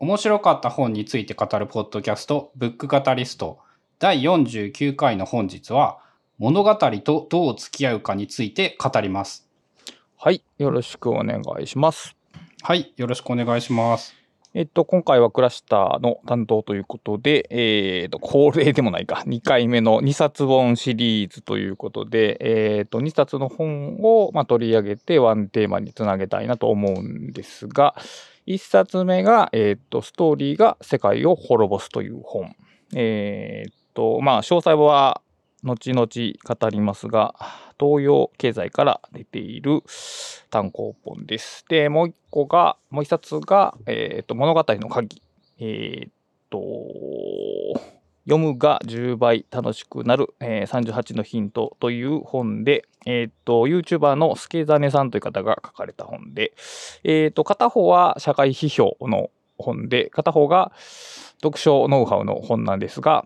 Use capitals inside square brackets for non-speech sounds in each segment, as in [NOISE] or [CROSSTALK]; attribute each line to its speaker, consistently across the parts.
Speaker 1: 面白かった本について語るポッドキャスト、ブックカタリスト、第49回の本日は、物語とどう付き合うかについて語ります。
Speaker 2: はい。よろしくお願いします。
Speaker 1: はい、よろしくお願いします。
Speaker 2: えっと、今回はクラシターの担当ということで、えっと、恒例でもないか、2回目の2冊本シリーズということで、えっと、2冊の本を、まあ、取り上げてワンテーマにつなげたいなと思うんですが、1冊目が、えっと、ストーリーが世界を滅ぼすという本。えっと、まあ、詳細は後々語りますが、東洋経済から出ている単行本です。で、もう一個が、もう一冊が、えっ、と、物語の鍵。えっ、と、読むが10倍楽しくなる、えー38のヒントという本で、えっ、と、YouTuber のスケザネさんという方が書かれた本で、えっ、と、片方は社会批評の本で、片方が読書ノウハウの本なんですが、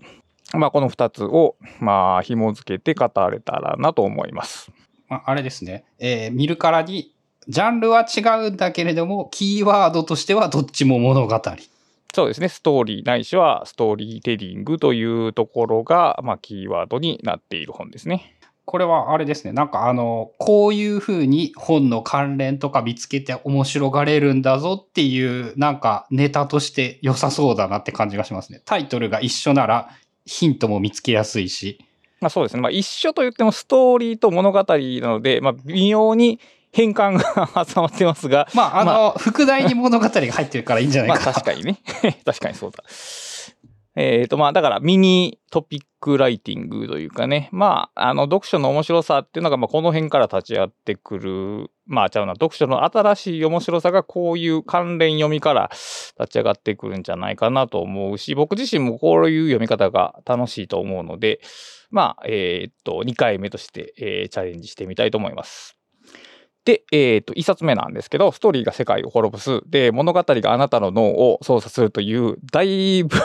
Speaker 2: まあ、この2つを、まあ、紐付けて語れたらなと思います。
Speaker 1: まあ、あれですね、えー見るからに、ジャンルは違うんだけれども、キーワードとしてはどっちも物語。
Speaker 2: そうですね、ストーリーないしはストーリーテリングというところが、まあ、キーワードになっている本ですね。
Speaker 1: これはあれですね、なんかあの、こういう風に本の関連とか見つけて面白がれるんだぞっていう、なんかネタとして良さそうだなって感じがしますね。タイトルが一緒ならヒントも見つけやすいし。
Speaker 2: まあ、そうですね、まあ、一緒と言ってもストーリーと物語なので、まあ、微妙に変換が [LAUGHS] 挟まってますが、
Speaker 1: まあ、あの、
Speaker 2: ま
Speaker 1: 副題に物語が入ってるからいいんじゃない
Speaker 2: まあ。確かにね。[LAUGHS] 確かにそうだ。えっ、とまあだからミニトピックライティングというかね、まああの読書の面白さっていうのがまあこの辺から立ち会ってくる、まあちゃうな、読書の新しい面白さがこういう関連読みから立ち上がってくるんじゃないかなと思うし、僕自身もこういう読み方が楽しいと思うので、まあえっ、と2回目として、えーチャレンジしてみたいと思います。で、えっ、と、一冊目なんですけど、ストーリーが世界を滅ぼす。で、物語があなたの脳を操作するという、だいぶ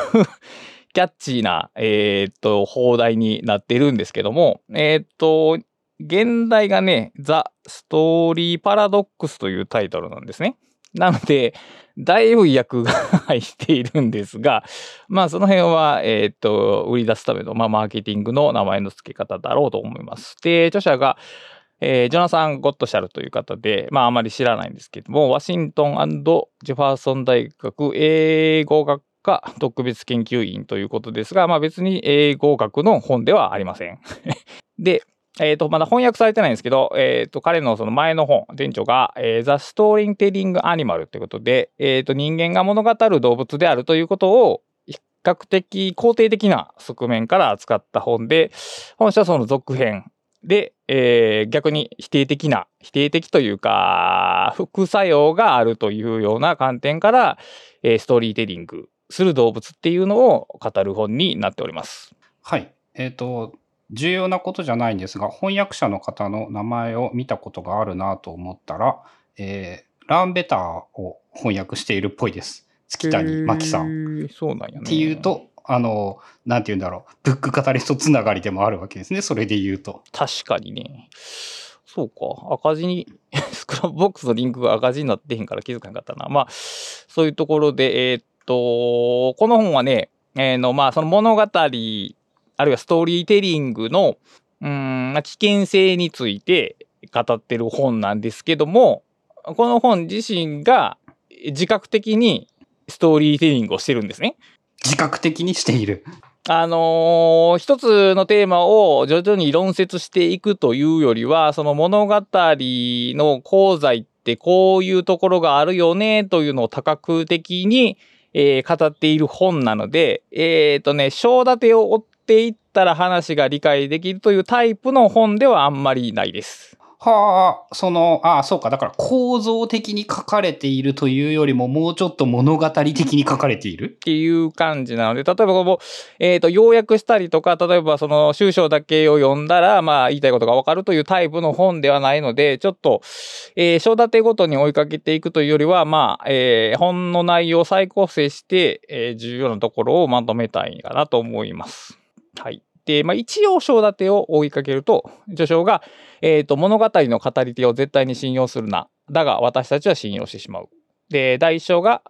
Speaker 2: [LAUGHS] キャッチーな、えっ、と、放題になってるんですけども、えっ、と、現代がね、ザ・ストーリー・パラドックスというタイトルなんですね。なので、だいぶ訳が入っているんですが、まあその辺は、えっ、と、売り出すための、まあマーケティングの名前の付け方だろうと思います。で、著者が、えージョナサン・ゴットシャルという方で、まああまり知らないんですけども、ワシントンジェファーソン大学英語学科特別研究員ということですが、まあ別に英語学の本ではありません。[LAUGHS] で、えっ、と、まだ翻訳されてないんですけど、えっ、と、彼のその前の本、店長が、えー、The Storytelling Animal ということで、えっ、と、人間が物語る動物であるということを、比較的肯定的な側面から扱った本で、本書はその続編で、えー逆に否定的な、否定的というか、副作用があるというような観点から、えーストーリーテリングする動物っていうのを語る本になっております。
Speaker 1: はい。えっ、と、重要なことじゃないんですが、翻訳者の方の名前を見たことがあるなと思ったら、えー Learn Better を翻訳しているっぽいです。月谷真紀さん。
Speaker 2: ん。そうなんやね。
Speaker 1: っていうと、あの、なんて言うんだろう、ブックカタリストつながりでもあるわけですね、それで言うと。
Speaker 2: 確かにね。そうか。赤字に、[LAUGHS] Scrapbox のリンクが赤字になってへんから気づかなかったな。まあ、そういうところで、えーっと、この本はね、えーの、まあ、その物語、あるいはストーリーテリングの、うん、危険性について語ってる本なんですけども、この本自身が自覚的にストーリーテリングをしてるんですね。
Speaker 1: 自覚的にしている。
Speaker 2: あのー一つのテーマを徐々に論説していくというよりは、その物語の功罪ってこういうところがあるよねというのを多角的に、えー語っている本なので、えっ、とね、章立てを追っていったら話が理解できるというタイプの本ではあんまりないです。
Speaker 1: はあ、その、ああ、そうか。だから構造的に書かれているというよりも、もうちょっと物語的に書かれている？
Speaker 2: っていう感じなので、例えばこう、えっ、と、要約したりとか、例えばその、終章だけを読んだら、まあ、言いたいことがわかるというタイプの本ではないので、ちょっと、えー章立てごとに追いかけていくというよりは、まあ、えー本の内容を再構成して、えー重要なところをまとめたいかなと思います。はい。で、まあ、一応章立てを追いかけると、序章が、えっ、と、物語の語り手を絶対に信用するな。だが、私たちは信用してしまう。で、第1章が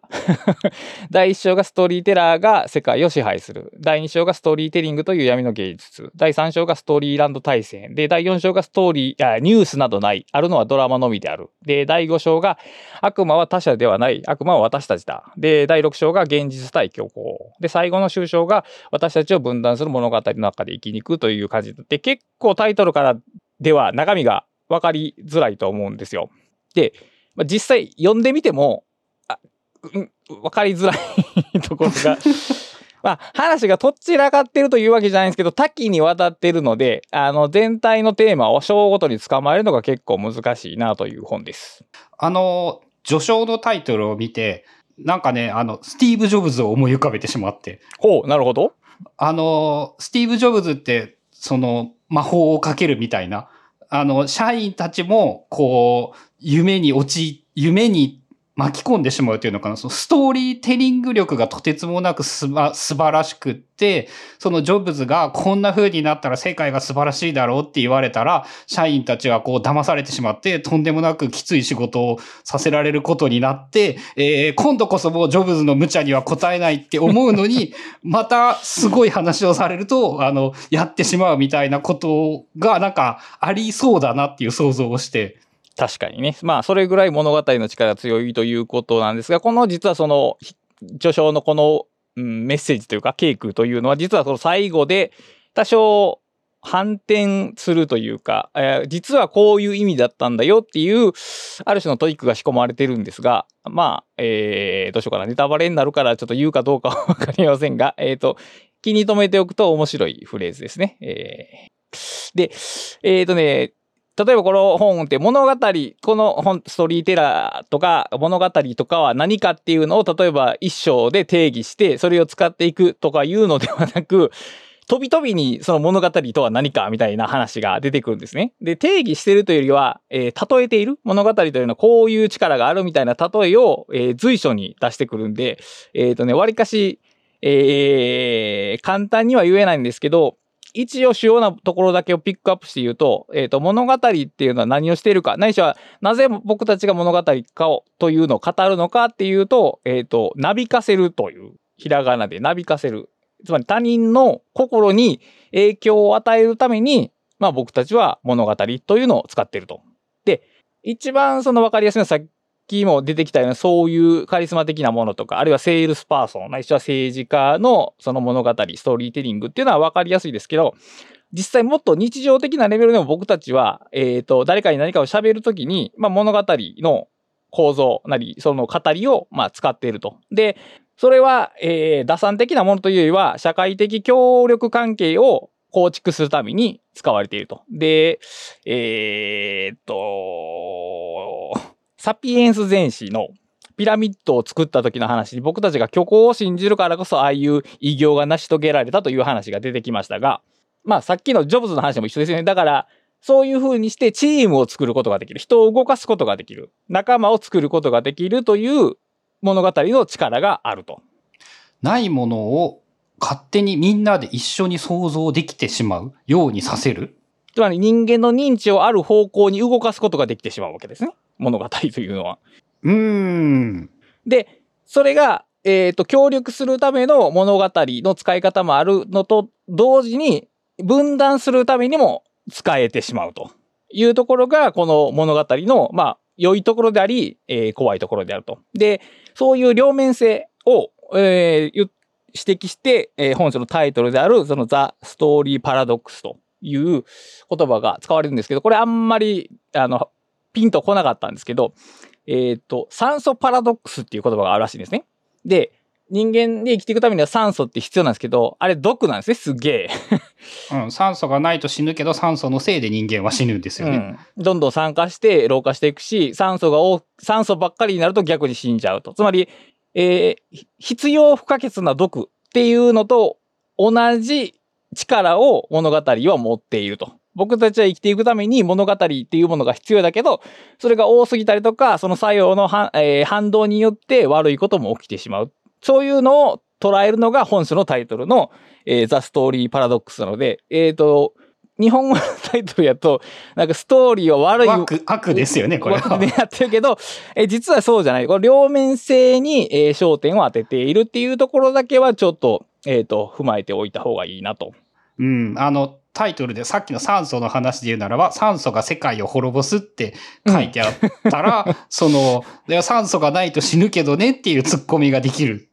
Speaker 2: 第1章がストーリーテラーが世界を支配する。第2章がストーリーテリングという闇の芸術。第3章がストーリーランド対戦。で、第4章がストーリー、ニュースなどない。あるのはドラマのみである。で、第5章が悪魔は他者ではない。悪魔は私たちだ。で、第6章が現実対虚構。で、最後の終章が私たちを分断する物語の中で生きにくという感じで、結構タイトルからでは中身が分かりづらいと思うんですよ。で、実際読んでみても、分かりづらいところが [LAUGHS] まあ、話がとっちらかってるというわけじゃないんですけど、多岐にわたってるので、あの、全体のテーマを章ごとに捕まえるのが結構難しいなという本です。
Speaker 1: あの、序章のタイトルを見て、なんかね、あの、スティーブ・ジョブズを思い浮かべてしまって。
Speaker 2: ほう、なるほど。
Speaker 1: あの、スティーブ・ジョブズって、その、魔法をかけるみたいな、あの、社員たちも、こう、夢に落ち、夢に巻き込んでしまうというのかな。そのストーリーテリング力がとてつもなくすば、素晴らしくって、そのジョブズがこんな風になったら世界が素晴らしいだろうって言われたら、社員たちはこう騙されてしまって、とんでもなくきつい仕事をさせられることになって、えー、今度こそもうジョブズの無茶には応えないって思うのに、[LAUGHS] またすごい話をされると、あの、やってしまうみたいなことがなんかありそうだなっていう想像をして、
Speaker 2: 確かにね。まあ、それぐらい物語の力が強いということなんですが、この実はその、序章のこの、うん、メッセージというか、ケイクというのは、実はその最後で、多少、反転するというか、えー、実はこういう意味だったんだよっていう、ある種のトリックが仕込まれてるんですが、まあ、えー、どうしようかな。ネタバレになるからちょっと言うかどうかはわかりませんが、えっ、ー、と、気に留めておくと面白いフレーズですね。えー、で、えっ、ー、とね、例えばこの本って物語、この本、ストーリーテラーとか物語とかは何かっていうのを例えば一章で定義してそれを使っていくとかいうのではなく、飛び飛びにその物語とは何かみたいな話が出てくるんですね。で、定義してるというよりは、えー、例えている物語というのはこういう力があるみたいな例えを、えー、随所に出してくるんで、えっ、ー、とね、割かし、えー、簡単には言えないんですけど、一応主要なところだけをピックアップして言うと、えっ、ー、と、物語っていうのは何をしているか、ないしは、なぜ僕たちが物語かを、というのを語るのかっていうと、えっ、ー、と、なびかせるという、ひらがなでなびかせる。つまり他人の心に影響を与えるために、まあ僕たちは物語というのを使っていると。で、一番その分かりやすいのはさっきも出てきたようなそういうカリスマ的なものとか、あるいはセールスパーソン、ないしは政治家のその物語、ストーリーテリングっていうのは分かりやすいですけど、実際もっと日常的なレベルでも僕たちは、えっ、ー、と、誰かに何かを喋るときに、まあ、物語の構造なり、その語りを、まあ、使っていると。で、それは、えー、打算的なものというよりは、社会的協力関係を構築するために使われていると。で、えー、っと、サピエンス全史のピラミッドを作った時の話に僕たちが虚構を信じるからこそああいう偉業が成し遂げられたという話が出てきましたが、まあさっきのジョブズの話も一緒ですよね。だからそういう風にしてチームを作ることができる。人を動かすことができる。仲間を作ることができるという物語の力があると。
Speaker 1: ないものを勝手にみんなで一緒に想像できてしまうようにさせる。
Speaker 2: つまり人間の認知をある方向に動かすことができてしまうわけですね。物語というのは。
Speaker 1: うーん。
Speaker 2: で、それが、えっ、ー、と、協力するための物語の使い方もあるのと同時に、分断するためにも使えてしまうというところが、この物語の、まあ、良いところであり、えー、怖いところであると。で、そういう両面性を、えー、指摘して、えー、本書のタイトルである、そのザ・ストーリー・パラドックスという言葉が使われるんですけど、これあんまり、あの、ピンとこなかったんですけど、えっ、ー、と、酸素パラドックスっていう言葉があるらしいんですね。で、人間で生きていくためには酸素って必要なんですけど、あれ毒なんですね、すげえ。
Speaker 1: うん、酸素がないと死ぬけど、酸素のせいで人間は死ぬんですよね。
Speaker 2: うん、どんどん酸化して老化していくし、酸素が多、酸素ばっかりになると逆に死んじゃうと。つまり、えー、必要不可欠な毒っていうのと同じ力を物語は持っていると。僕たちは生きていくために物語っていうものが必要だけど、それが多すぎたりとか、その作用のは、えー、反動によって悪いことも起きてしまう。そういうのを捉えるのが本書のタイトルの、えー、ザ・ストーリー・パラドックスなので、えっ、ー、と、日本語のタイトルやと、なんかストーリーは悪い。
Speaker 1: 悪、悪ですよね、これは。
Speaker 2: でやってるけど、え実はそうじゃない。これ両面性に、えー焦点を当てているっていうところだけはちょっと、えっ、と、踏まえておいた方がいいなと。
Speaker 1: うん、あの、タイトルでさっきの酸素の話で言うならば、酸素が世界を滅ぼすって書いてあったら、[LAUGHS] その、いや酸素がないと死ぬけどねっていうツッコミができる。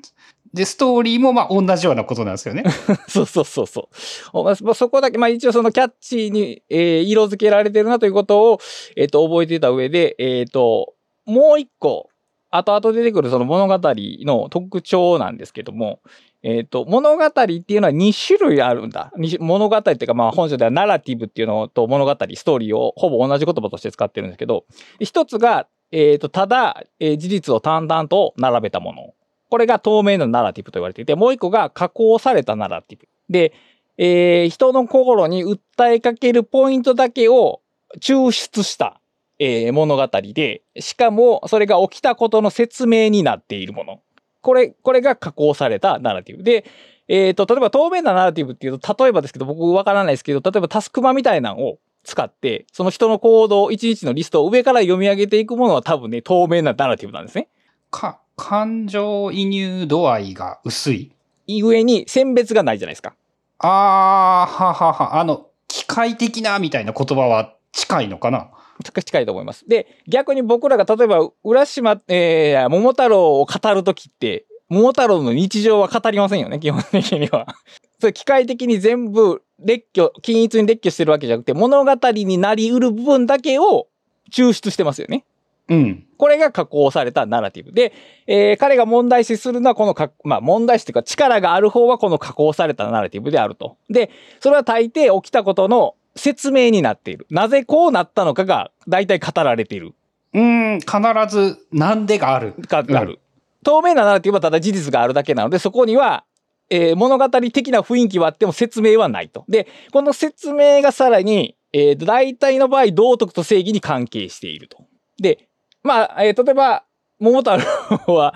Speaker 1: で、ストーリーもまあ同じようなことなんですよね。[LAUGHS]
Speaker 2: そうそうそうそう。おまあそこだけ、まあ一応そのキャッチーに、えー色付けられてるなということを、えっ、と、覚えていた上で、えっ、と、もう一個、後々出てくるその物語の特徴なんですけども、えっ、と、物語っていうのは2種類あるんだ。物語っていうか、まあ本書ではナラティブっていうのと物語、ストーリーをほぼ同じ言葉として使ってるんですけど、一つが、えっ、と、ただ、えー事実を淡々と並べたもの。これが透明なナラティブと言われていて、もう一個が加工されたナラティブ。で、えー人の心に訴えかけるポイントだけを抽出した、え物語で、しかもそれが起きたことの説明になっているもの。これ、これが加工されたナラティブ。で、えっ、と、例えば透明なナラティブっていうと、例えばですけど、僕わからないですけど、例えばタスクマみたいなのを使って、その人の行動、一日のリストを上から読み上げていくものは多分ね、透明なナラティブなんですね。
Speaker 1: か、感情移入度合いが薄い。
Speaker 2: 上に選別がないじゃないですか。
Speaker 1: あー、ははは、あの、機械的なみたいな言葉は近いのかな
Speaker 2: 近いと思います。で、逆に僕らが例えば、浦島、えー、桃太郎を語るときって、桃太郎の日常は語りませんよね、基本的には。[LAUGHS] それ機械的に全部列挙、均一に列挙してるわけじゃなくて、物語になり得る部分だけを抽出してますよね。
Speaker 1: うん。
Speaker 2: これが加工されたナラティブ。で、えー彼が問題視するのはこのか、まあ問題視というか力がある方はこの加工されたナラティブであると。で、それは大抵起きたことの説明になっている。なぜこうなったのかが大体語られている。
Speaker 1: うーん、必ず、なんでがある。
Speaker 2: ががある。透明なナラティブはただ事実があるだけなので、そこには、えー物語的な雰囲気はあっても説明はないと。で、この説明がさらに、えーと大体の場合、道徳と正義に関係していると。で、まあ、えー例えば、桃太郎は、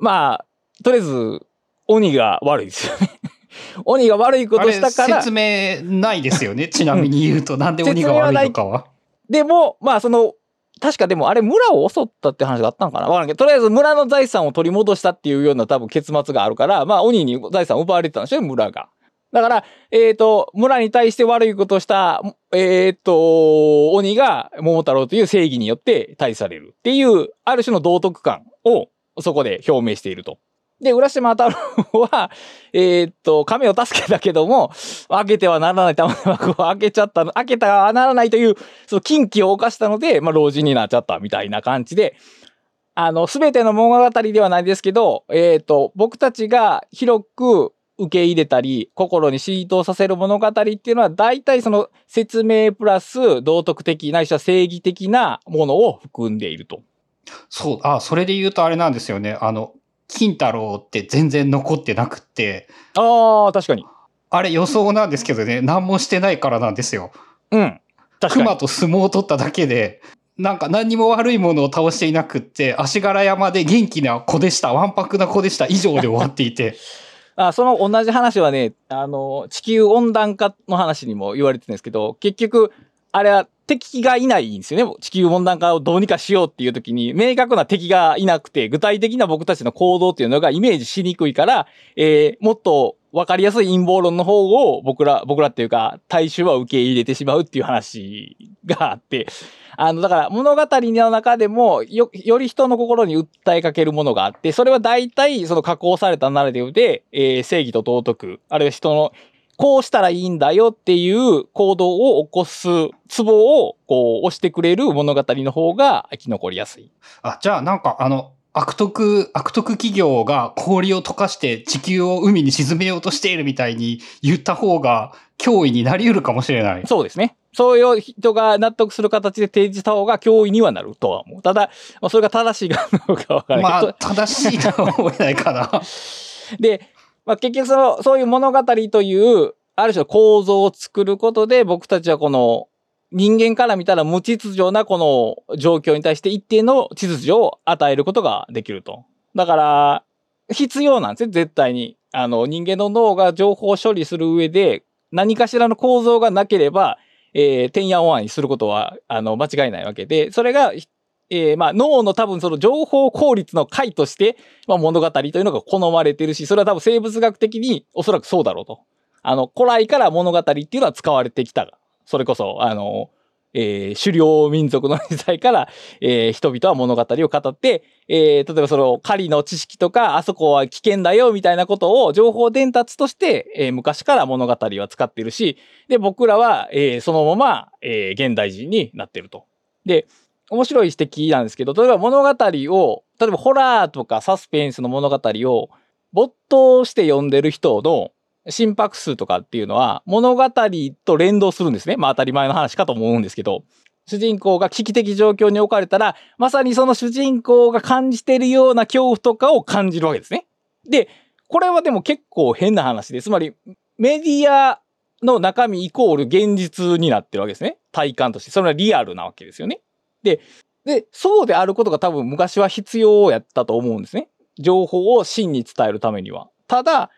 Speaker 2: まあ、とりあえず、鬼が悪いですよね。鬼が悪いことしたから
Speaker 1: 説明ないですよね。[LAUGHS] ちなみに言うと、なんで鬼が悪いのかは。
Speaker 2: でも、まあその、確かでもあれ村を襲ったって話があったのかなわからんけど、とりあえず村の財産を取り戻したっていうような多分結末があるから、まあ鬼に財産を奪われてたんですよ、村が。だから、えっ、と、村に対して悪いことをした、えっ、と、鬼が桃太郎という正義によって対峙されるっていう、ある種の道徳感をそこで表明していると。で、浦島太郎は、[LAUGHS] えーっと、亀を助けたけども、開けてはならない玉手箱を開けちゃったの、開けたはならないという、その禁忌を犯したので、まあ、老人になっちゃったみたいな感じで、あの、すべての物語ではないですけど、えーっと、僕たちが広く受け入れたり、心に浸透させる物語っていうのは、大体その説明プラス道徳的ないしは正義的なものを含んでいると。
Speaker 1: そう、あ、それで言うとあれなんですよね。あの、金太郎って全然残ってなくって、
Speaker 2: ああ、確かに。
Speaker 1: あれ予想なんですけどね、何もしてないからなんですよ。
Speaker 2: うん。確かに
Speaker 1: 熊。と相撲を取っただけで、なんか何にも悪いものを倒していなくって、足柄山で元気な子でした、わんぱくな子でした以上で終わっていて。[LAUGHS]
Speaker 2: あその同じ話はね、あの、地球温暖化の話にも言われてるんですけど、結局、あれは敵がいないんですよね。地球温暖化をどうにかしようっていう時に、明確な敵がいなくて、具体的な僕たちの行動っていうのがイメージしにくいから、えーもっと分かりやすい陰謀論の方を僕ら、僕らっていうか、大衆は受け入れてしまうっていう話があって、あの、だから物語の中でもよ、より人の心に訴えかけるものがあって、それは大体その加工されたナラティブで、えー正義と道徳、あるいは人の、こうしたらいいんだよっていう行動を起こすツボをこう押してくれる物語の方が生き残りやすい。
Speaker 1: あ、じゃあなんかあの、悪徳、悪徳企業が氷を溶かして地球を海に沈めようとしているみたいに言った方が脅威になり得るかもしれない。
Speaker 2: そうですね。そういう人が納得する形で提示した方が脅威にはなるとは思う。ただ、まあそれが正しいかどうかわからない
Speaker 1: まあ、正しいとは思えないかな。
Speaker 2: で、まあ、結局その、そういう物語という、ある種の構造を作ることで、僕たちはこの、人間から見たら無秩序なこの状況に対して一定の秩序を与えることができると。だから、必要なんですよ、絶対に。あの、人間の脳が情報を処理する上で、何かしらの構造がなければ、えー、てんやわんにすることは、あの、間違いないわけで、それが、えー、まあ、脳の多分その情報効率の回として、まあ、物語というのが好まれてるし、それは多分生物学的におそらくそうだろうと。あの、古来から物語っていうのは使われてきた。それこそ、あの、えー、狩猟民族の時代から、えー、人々は物語を語って、えー、例えばその狩りの知識とか、あそこは危険だよみたいなことを情報伝達として、えー、昔から物語は使ってるし、で、僕らは、えー、そのまま、えー、現代人になってると。で、面白い指摘なんですけど、例えば物語を、例えばホラーとかサスペンスの物語を没頭して読んでる人の心拍数とかっていうのは物語と連動するんですね。まあ当たり前の話かと思うんですけど、主人公が危機的状況に置かれたら、まさにその主人公が感じてるような恐怖とかを感じるわけですね。で、これはでも結構変な話で、つまりメディアの中身イコール現実になってるわけですね。体感として。それはリアルなわけですよね。で、で、そうであることが多分昔は必要やったと思うんですね。情報を真に伝えるためには。ただ、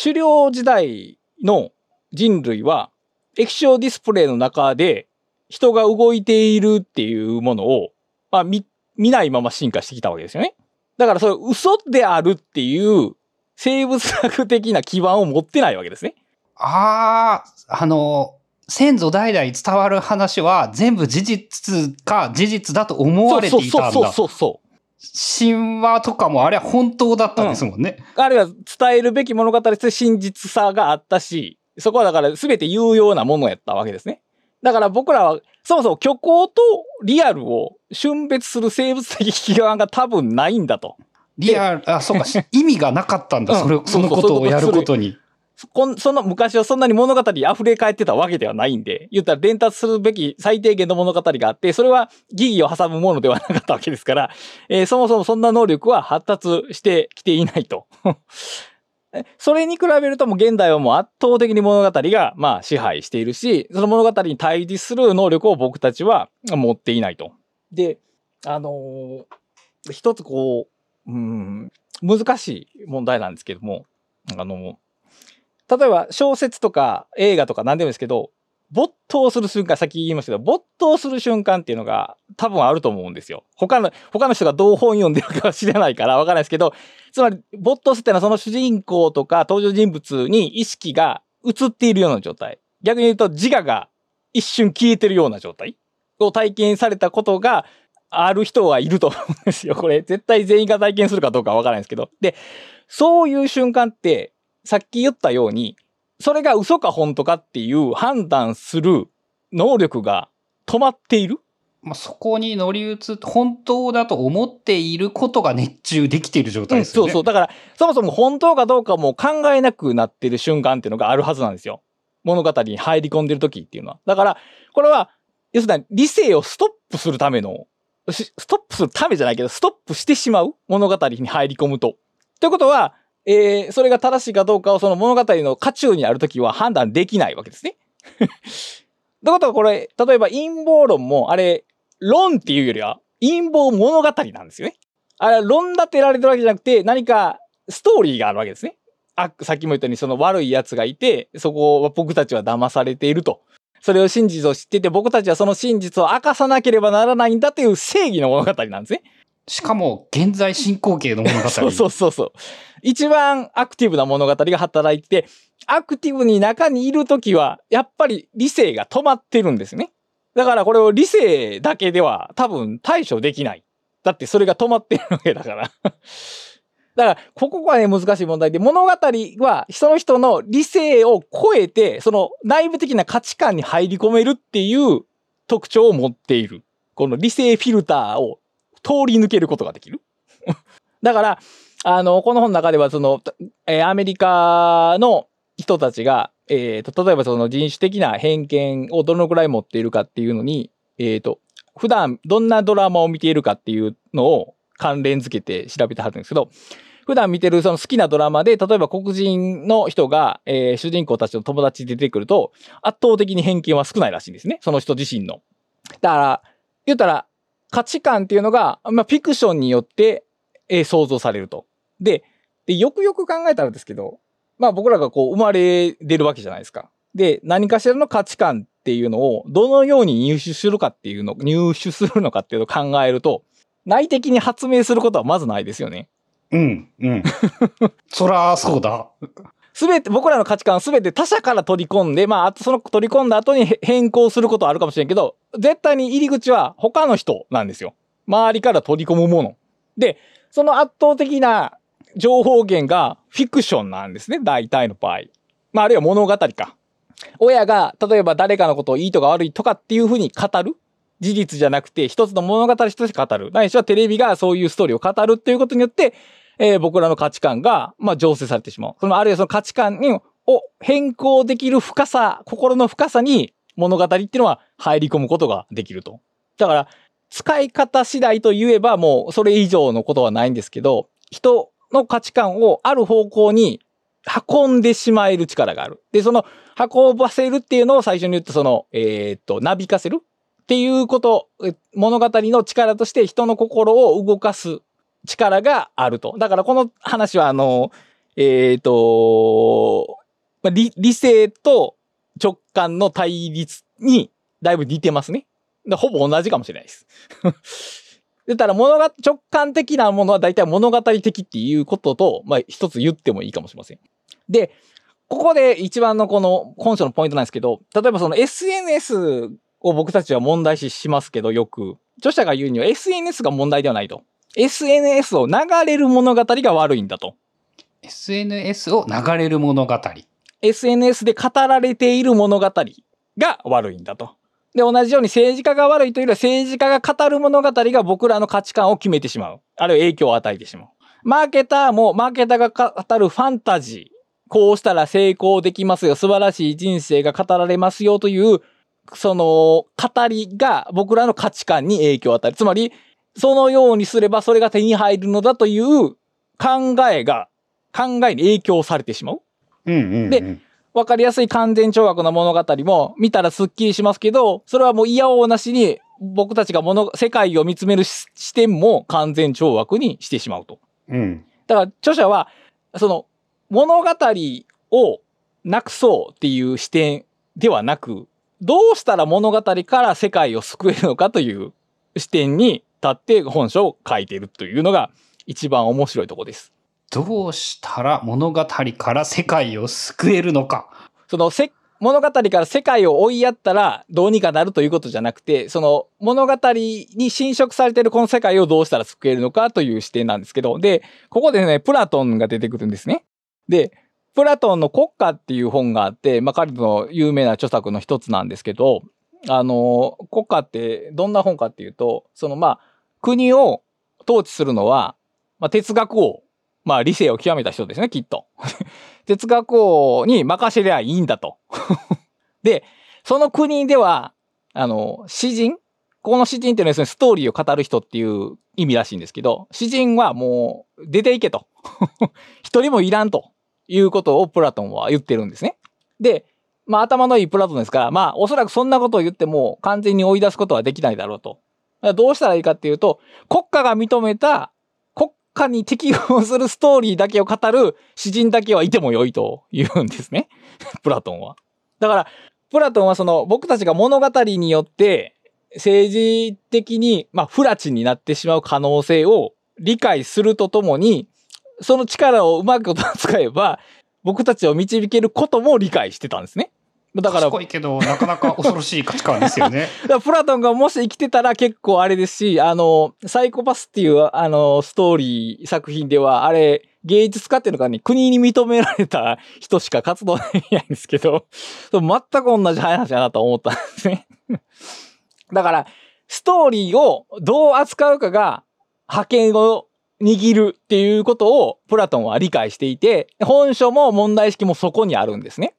Speaker 2: 狩猟時代の人類は液晶ディスプレイの中で人が動いているっていうものを、まあ、見、見ないまま進化してきたわけですよね。だからそれ嘘であるっていう生物学的な基盤を持ってないわけですね。
Speaker 1: ああ、あの、先祖代々伝わる話は全部事実か事実だと思われていたんだ。
Speaker 2: そうそうそうそう。
Speaker 1: 神話とかもあれは本当だったんですもんね。
Speaker 2: うん、あるいは伝えるべき物語として真実さがあったし、そこはだから全て有用なものやったわけですね。だから僕らはそもそも虚構とリアルを瞬別する生物的基盤が多分ないんだと。
Speaker 1: リアル、あ、そうか、[LAUGHS] 意味がなかったんだ、それ、そのことをやることに。
Speaker 2: その昔はそんなに物語に溢れ返ってたわけではないんで、言ったら伝達するべき最低限の物語があって、それは疑義を挟むものではなかったわけですから、えー、そもそもそんな能力は発達してきていないと。[LAUGHS] それに比べるともう現代はもう圧倒的に物語がまあ支配しているし、その物語に対峙する能力を僕たちは持っていないと。で、あのー、一つこう、うん、難しい問題なんですけども、あの例えば小説とか映画とか何でもいいですけど、没頭する瞬間、さっき言いましたけど、没頭する瞬間っていうのが多分あると思うんですよ。他の、他の人がどう本読んでるかは知らないからわからないですけど、つまり没頭するっていうのはその主人公とか登場人物に意識が移っているような状態。逆に言うと自我が一瞬消えてるような状態を体験されたことがある人はいると思うんですよ。これ絶対全員が体験するかどうかわからないですけど。で、そういう瞬間ってさっき言ったように、それが嘘か本当かっていう判断する能力が止まっている？
Speaker 1: まあ、そこに乗り移って、本当だと思っていることが熱中できている状態ですよね、
Speaker 2: うん、そうそう。だから、そもそも本当かどうかも考えなくなってる瞬間っていうのがあるはずなんですよ。物語に入り込んでる時っていうのは。だから、これは、要するに理性をストップするための、ストップするためじゃないけど、ストップしてしまう物語に入り込むと。ということは、えー、それが正しいかどうかをその物語の渦中にあるときは判断できないわけですね。ということはこれ、例えば陰謀論も、あれ、論っていうよりは陰謀物語なんですよね。あれは論立てられてるわけじゃなくて、何かストーリーがあるわけですね。あ、さっきも言ったようにその悪い奴がいて、そこを僕たちは騙されていると。それを真実を知ってて、僕たちはその真実を明かさなければならないんだという正義の物語なんですね。
Speaker 1: しかも、現在進行形の物語。
Speaker 2: そ [LAUGHS] うそうそうそう。一番アクティブな物語が働いて、アクティブに中にいるときは、やっぱり理性が止まってるんですね。だからこれを理性だけでは多分対処できない。だってそれが止まってるわけだから。[LAUGHS] だから、ここがね、難しい問題で、物語はその人の理性を超えて、その内部的な価値観に入り込めるっていう特徴を持っている。この理性フィルターを通り抜けることができる？[LAUGHS] だから、あの、この本の中では、その、えー、アメリカの人たちが、えー、と、例えばその人種的な偏見をどのくらい持っているかっていうのに、えっ、ー、と、普段どんなドラマを見ているかっていうのを関連づけて調べてはるんですけど、普段見てるその好きなドラマで、例えば黒人の人が、えー、主人公たちの友達で出てくると、圧倒的に偏見は少ないらしいんですね。その人自身の。だから、言ったら、価値観っていうのが、まあ、フィクションによって、えー、想像されると。でで、よくよく考えたらですけど、まあ僕らがこう生まれ出るわけじゃないですか。で、何かしらの価値観っていうのをどのように入手するかっていうの、入手するのかっていうのを考えると、内的に発明することはまずないですよね。
Speaker 1: うん、うん。[LAUGHS] そら、そうだ。
Speaker 2: すべて、僕らの価値観すべて他者から取り込んで、まあ、その取り込んだ後に変更することはあるかもしれんけど、絶対に入り口は他の人なんですよ。周りから取り込むもの。で、その圧倒的な情報源がフィクションなんですね。大体の場合。まあ、あるいは物語か。親が、例えば誰かのことをいいとか悪いとかっていうふうに語る事実じゃなくて、一つの物語として語る。ないしはテレビがそういうストーリーを語るっていうことによって、えー僕らの価値観が、まあ、醸成されてしまう。その、あるいはその価値観に、を変更できる深さ、心の深さに物語っていうのは入り込むことができると。だから、使い方次第と言えばもうそれ以上のことはないんですけど、人の価値観をある方向に運んでしまえる力がある。で、その運ばせるっていうのを最初に言ったその、えーっと、なびかせるっていうこと、物語の力として人の心を動かす力があると。だからこの話はあの、えーっと、まあ理理性と直感の対立にだいぶ似てますね。だほぼ同じかもしれないです。[LAUGHS] だから物が直感的なものは大体物語的っていうことと、まあ一つ言ってもいいかもしれません。で、ここで一番のこの本書のポイントなんですけど、例えばその SNS を僕たちは問題視しますけど、よく。著者が言うには SNS が問題ではないと。SNS を流れる物語が悪いんだと。
Speaker 1: SNS を流れる物語。
Speaker 2: SNS で語られている物語が悪いんだと。で、同じように政治家が悪いというよりは政治家が語る物語が僕らの価値観を決めてしまう。あるいは影響を与えてしまう。マーケターもマーケターが語るファンタジー。こうしたら成功できますよ。素晴らしい人生が語られますよという、その語りが僕らの価値観に影響を与える。つまり、そのようにすればそれが手に入るのだという考えが、考えに影響されてしまう。
Speaker 1: うんうん、うん。
Speaker 2: でわかりやすい完全懲悪の物語も見たらスッキリしますけど、それはもう嫌おうなしに僕たちが物、世界を見つめるし視点も完全懲悪にしてしまうと。
Speaker 1: うん。
Speaker 2: だから著者は、その物語をなくそうっていう視点ではなく、どうしたら物語から世界を救えるのかという視点に立って本書を書いているというのが一番面白いところです。
Speaker 1: どうしたら物語から世界を救えるのか。
Speaker 2: そのせ物語から世界を追いやったらどうにかなるということじゃなくて、その物語に侵食されているこの世界をどうしたら救えるのかという視点なんですけど、で、ここでね、プラトンが出てくるんですね。で、プラトンの国家っていう本があって、まあ、彼の有名な著作の一つなんですけど、あの、国家ってどんな本かっていうと、そのまあ、国を統治するのは、まあ、哲学王、まあ、理性を極めた人ですね、きっと。[LAUGHS] 哲学王に任せりゃいいんだと。[LAUGHS] で、その国では、あの、詩人この詩人っていうのはですね、ストーリーを語る人っていう意味らしいんですけど、詩人はもう出ていけと。[LAUGHS] 一人もいらんということをプラトンは言ってるんですね。で、まあ頭のいいプラトンですから、まあおそらくそんなことを言っても完全に追い出すことはできないだろうと。どうしたらいいかっていうと、国家が認めた国家に適応するストーリーだけを語る詩人だけはいても良いと言うんですね。[LAUGHS] プラトンは。だから、プラトンはその僕たちが物語によって政治的に、まあ、不埒になってしまう可能性を理解するとともに、その力をうまく使えば、僕たちを導けることも理解してたんですね。だから、
Speaker 1: 賢いけど、なかなか恐ろしい価値観ですよね。[LAUGHS]
Speaker 2: プラトンがもし生きてたら結構あれですし、あの、サイコパスっていうあの、ストーリー作品では、あれ、芸術家っていうのがね、国に認められた人しか活動できないんですけど、[LAUGHS] 全く同じ話だなと思ったんですね。[LAUGHS] だから、ストーリーをどう扱うかが、覇権を握るっていうことをプラトンは理解していて、本書も問題意識もそこにあるんですね。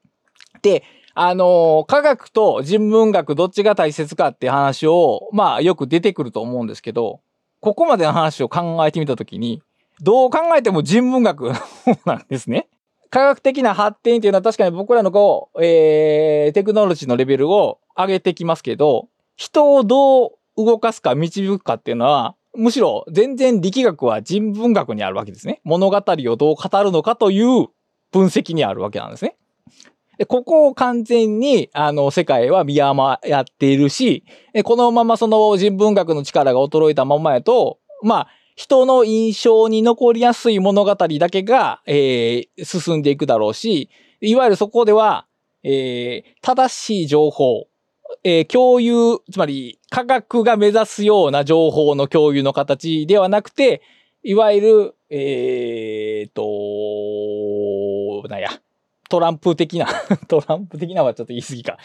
Speaker 2: で、あの科学と人文学どっちが大切かっていう話を、まあよく出てくると思うんですけど、ここまでの話を考えてみたときに、どう考えても人文学 [LAUGHS] なんですね。科学的な発展っていうのは確かに僕らのこう、えー、テクノロジーのレベルを上げてきますけど、人をどう動かすか導くかっていうのは、むしろ全然力学は人文学にあるわけですね。物語をどう語るのかという分析にあるわけなんですね。で、ここを完全に、あの、世界は見誤っているし、このままその人文学の力が衰えたままやと、まあ、人の印象に残りやすい物語だけが、えー、進んでいくだろうし、いわゆるそこでは、えー、正しい情報、えー、共有、つまり科学が目指すような情報の共有の形ではなくて、いわゆる、えー、と、なんや、トランプ的な [LAUGHS] トランプ的なはちょっと言い過ぎか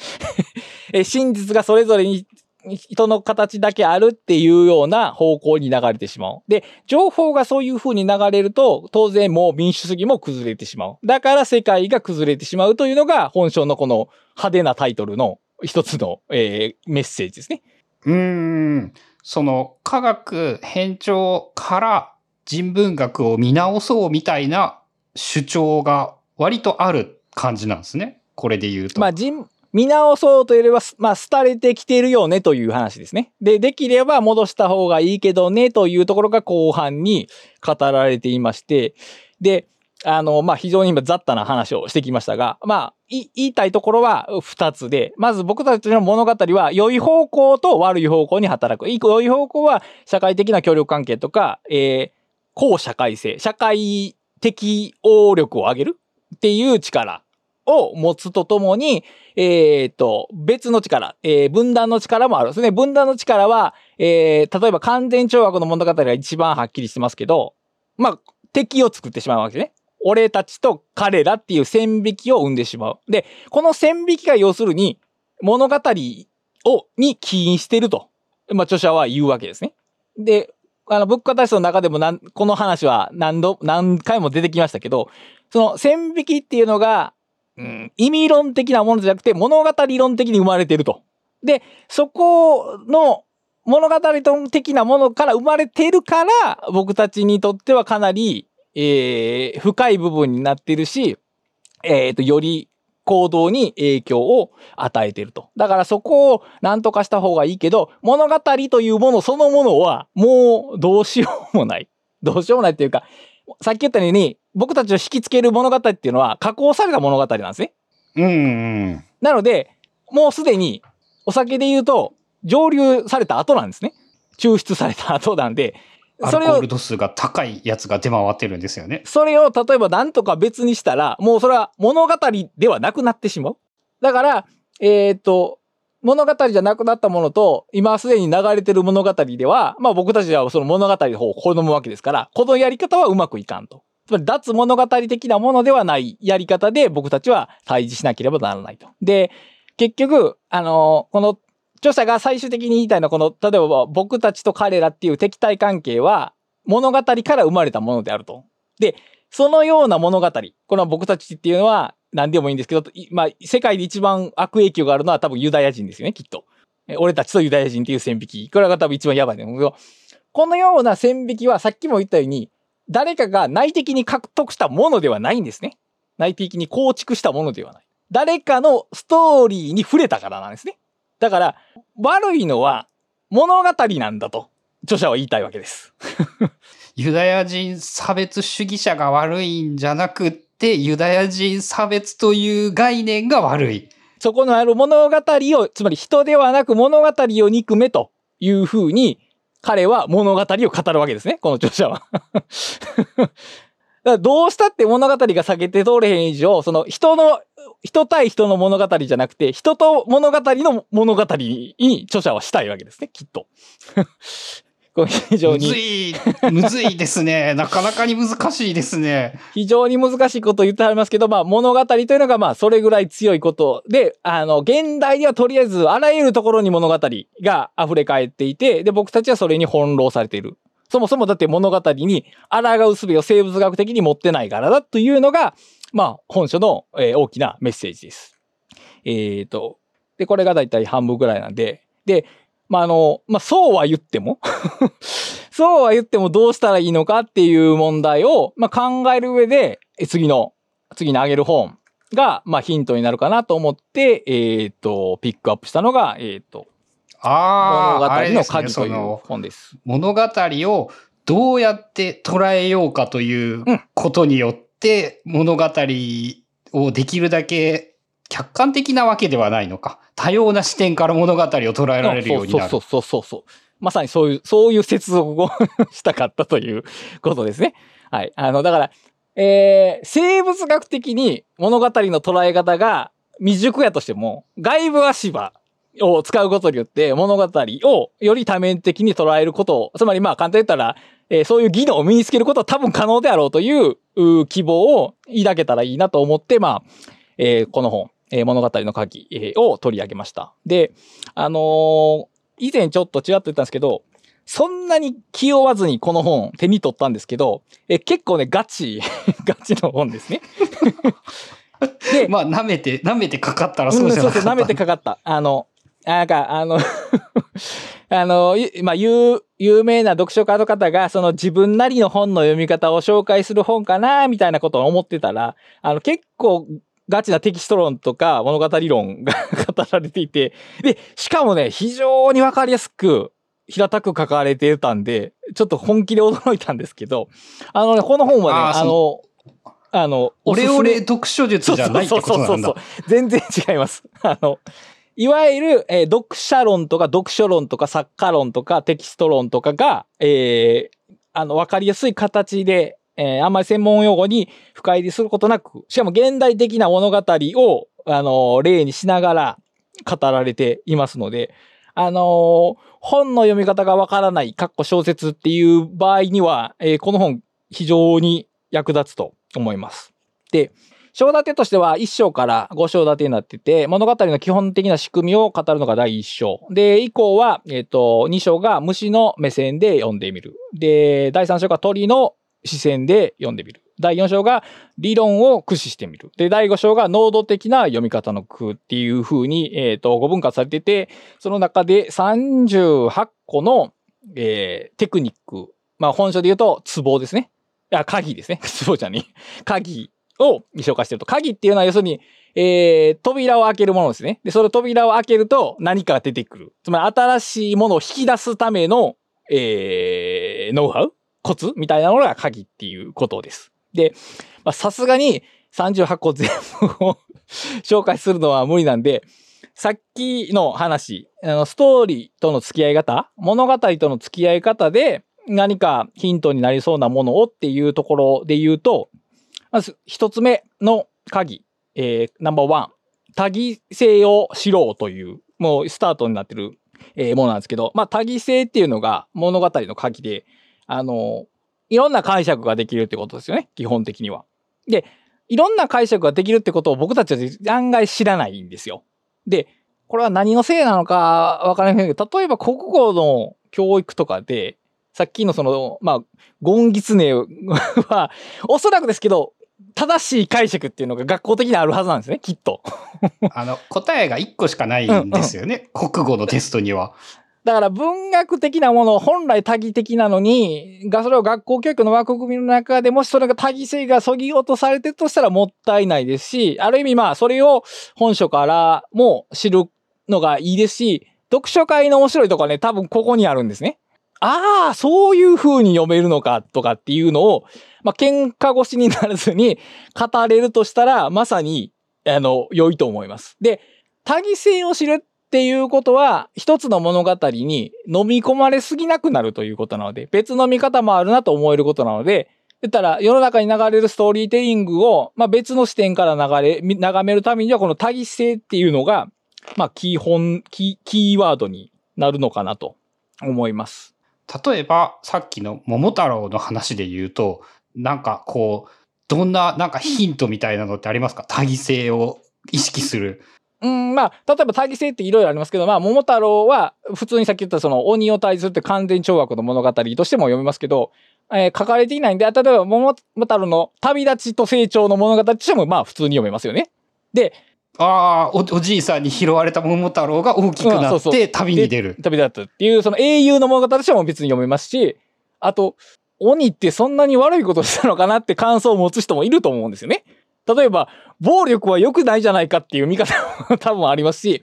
Speaker 2: [LAUGHS] え真実がそれぞれに人の形だけあるっていうような方向に流れてしまう。で、情報がそういう風に流れると、当然もう民主主義も崩れてしまう。だから世界が崩れてしまうというのが本書のこの派手なタイトルの一つの、えー、メッセージですね。
Speaker 1: うーん。その科学変調から人文学を見直そうみたいな主張が割とある感じなんですね。これで言うと。
Speaker 2: まあ人、見直そうというよりは、まあ、廃れてきているよねという話ですね。で、できれば戻した方がいいけどねというところが後半に語られていまして、で、あの、まあ、非常に今雑多な話をしてきましたが、まあ、言いたいところは二つで、まず僕たちの物語は良い方向と悪い方向に働く。良い方向は社会的な協力関係とか、えー、公社会性、社会的応力を上げるっていう力を持つとともに、えっ、と、別の力、えー、分断の力もあるんですね。分断の力は、えー、例えば完全懲悪の物語が一番はっきりしてますけど、まあ、敵を作ってしまうわけね。俺たちと彼らっていう線引きを生んでしまう。で、この線引きが要するに、物語を、に起因してると、まあ、著者は言うわけですね。で、あの、物価体操の中でもなん、この話は何度、何回も出てきましたけど、その線引きっていうのが、うん、意味論的なものじゃなくて物語論的に生まれていると。で、そこの物語的なものから生まれているから、僕たちにとってはかなり、えー、深い部分になっているし、えっ、ー、と、より行動に影響を与えていると。だからそこを何とかした方がいいけど、物語というものそのものはもうどうしようもない。どうしようもないっていうか、さっき言ったように、僕たちを引きつける物語っていうのは加工された物語なんですね。
Speaker 1: うん、うん。
Speaker 2: なので、もうすでにお酒で言うと蒸留された後なんですね。抽出された後なんで、
Speaker 1: それを。アルコール度数が高いやつが出回ってるんですよね。
Speaker 2: それを例えば何とか別にしたら、もうそれは物語ではなくなってしまう。だから、えっ、と、物語じゃなくなったものと、今すでに流れてる物語では、まあ僕たちはその物語の方を好むわけですから、このやり方はうまくいかんと。つまり脱物語的なものではないやり方で僕たちは対峙しなければならないと。で、結局、あの、この著者が最終的に言いたいのは、この、例えば僕たちと彼らっていう敵対関係は物語から生まれたものであると。で、そのような物語、この僕たちっていうのは何でもいいんですけど、まあ、世界で一番悪影響があるのは多分ユダヤ人ですよね、きっと。俺たちとユダヤ人っていう線引き。これが多分一番やばいね。このような線引きはさっきも言ったように、誰かが内的に獲得したものではないんですね。内的に構築したものではない。誰かのストーリーに触れたからなんですね。だから、悪いのは物語なんだと、著者は言いたいわけです。[LAUGHS]
Speaker 1: ユダヤ人差別主義者が悪いんじゃなくって、ユダヤ人差別という概念が悪い。
Speaker 2: そこのある物語を、つまり人ではなく物語を憎めというふうに、彼は物語を語るわけですね、この著者は。[LAUGHS] どうしたって物語が避けて通れへん以上、その人の、人対人の物語じゃなくて、人と物語の物語に著者はしたいわけですね、きっと。非常に。
Speaker 1: むずい、むずいですね。[LAUGHS] なかなかに難しいですね。
Speaker 2: 非常に難しいことを言ってありますけど、まあ物語というのがまあそれぐらい強いことで、あの、現代ではとりあえずあらゆるところに物語が溢れ返っていて、で、僕たちはそれに翻弄されている。そもそもだって物語に抗う術を生物学的に持ってないからだというのが、まあ本書の、えー、大きなメッセージです。えっ、ー、と、で、これがだいたい半分ぐらいなんで、で、まあ、あの、まあ、そうは言っても [LAUGHS] そうは言ってもどうしたらいいのかっていう問題を、まあ、考える上で、次の、次にあげる本が、まあ、ヒントになるかなと思って、えっ、ー、と、ピックアップしたのが、えっ、ー、と、
Speaker 1: あ
Speaker 2: 物語の鍵という本です。
Speaker 1: 物語をどうやって捉えようかということによって、物語をできるだけ客観的なわけではないのか。多様な視点から物語を捉えられるようになる。
Speaker 2: そうそうそうそうまさにそういう、そういう接続をしたかったということですね。はい。あの、だから、えー、生物学的に物語の捉え方が未熟やとしても、外部足場を使うことによって物語をより多面的に捉えることを、つまりまあ簡単に言ったら、えー、そういう技能を身につけることは多分可能であろうという希望を抱けたらいいなと思って、まあ、えー、この本、えー、物語の鍵、えー、を取り上げました。で、あのー、以前ちょっとちらっと言ったんですけど、そんなに気負わずにこの本手に取ったんですけど、え結構ね、ガチ、[LAUGHS] ガチの本ですね。[LAUGHS]
Speaker 1: で、まあ、舐めて、舐めてかかったらそうじゃなかった、うん、そう
Speaker 2: そう、舐めてかかった。あの、なんか、あの [LAUGHS] あの、まあ、有、有名な読書家の方が、その自分なりの本の読み方を紹介する本かな、みたいなことを思ってたら、あの、結構ガチなテキスト論とか物語論が [LAUGHS] 語られていて、で、しかもね、非常にわかりやすく、平たく書かれてたんで、ちょっと本気で驚いたんですけど、あのね、この本はね、あの、あの、
Speaker 1: オレオレ読書術じゃないってことなんだそうそうそう
Speaker 2: そう。全然違います。[LAUGHS] あの、いわゆる、えー、読者論とか読書論とか作家論とかテキスト論とかが、えー、あの、わかりやすい形でえー、あんまり専門用語に深入りすることなく、しかも現代的な物語を、あの、例にしながら語られていますので、あの、本の読み方がわからない、かっこ小説っていう場合には、えー、この本非常に役立つと思います。で、章立てとしては1章から5章立てになってて、物語の基本的な仕組みを語るのが第1章。で、以降は、えっ、ー、と、2章が虫の目線で読んでみる。で、第3章が鳥の視線で読んでみる。第4章が理論を駆使してみる。で、第5章が濃度的な読み方の工っていう風に、えっ、ー、と、5分割されてて、その中で38個の、えー、テクニック。まあ、本書で言うと、ツボですね。いや、鍵ですね。[LAUGHS] ツボじゃね鍵を紹介してると。鍵っていうのは要するに、えー、扉を開けるものですね。で、その扉を開けると何かが出てくる。つまり新しいものを引き出すための、えー、ノウハウコツみたいなのが鍵っていうことです。で、さすがに38個全部を [LAUGHS] 紹介するのは無理なんで、さっきの話、あのストーリーとの付き合い方、物語との付き合い方で何かヒントになりそうなものをっていうところで言うと、まず一つ目の鍵、えー、ナンバーワン。多義性を知ろうという、もうスタートになってる、えー、ものなんですけど、まあ多義性っていうのが物語の鍵で、あの、いろんな解釈ができるってことですよね、基本的には。で、いろんな解釈ができるってことを僕たちは案外知らないんですよ。で、これは何のせいなのかわからないけど、例えば国語の教育とかで、さっきのその、まあ、ゴンギツネは、おそらくですけど、正しい解釈っていうのが学校的にあるはずなんですね、きっと。
Speaker 1: あの、答えが1個しかないんですよね、うんうん、国語のテストには。
Speaker 2: だから文学的なもの、本来多義的なのに、がそれを学校教育の枠組みの中でもしそれが多義性がそぎ落とされてるとしたらもったいないですし、ある意味まあそれを本書からも知るのがいいですし、読書会の面白いところはね、多分ここにあるんですね。ああ、そういう風に読めるのかとかっていうのを、まあ喧嘩越しにならずに [LAUGHS] 語れるとしたら、まさに、あの、良いと思います。で、多義性を知るっていうことは、一つの物語に飲み込まれすぎなくなるということなので、別の見方もあるなと思えることなので、言ったら、世の中に流れるストーリーテリングを、まあ、別の視点から流れ、眺めるためには、この多義性っていうのが、まあ、基本、キー、キーワードになるのかなと思います。
Speaker 1: 例えば、さっきの桃太郎の話で言うと、なんかこう、どんな、なんかヒントみたいなのってありますか？多義性を意識する。
Speaker 2: うん、まあ、例えば大義性っていろいろありますけど、まあ、桃太郎は、普通にさっき言ったその鬼を退治するって完全懲悪の物語としても読めますけど、えー、書かれていないんで、例えば桃太郎の旅立ちと成長の物語としても、まあ、普通に読めますよね。で、
Speaker 1: ああ、おじいさんに拾われた桃太郎が大きくなって旅に出る。
Speaker 2: 旅立つっていう、その英雄の物語としても別に読めますし、あと、鬼ってそんなに悪いことしたのかなって感想を持つ人もいると思うんですよね。例えば、暴力は良くないじゃないかっていう見方も [LAUGHS] 多分ありますし、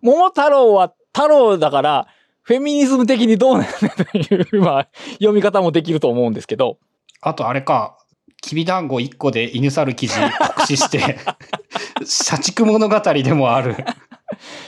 Speaker 2: 桃太郎は太郎だから、フェミニズム的にどうなんだという、まあ、読み方もできると思うんですけど。
Speaker 1: あとあれか、きびだんご1個で犬猿記事酷使して社畜物語でもある。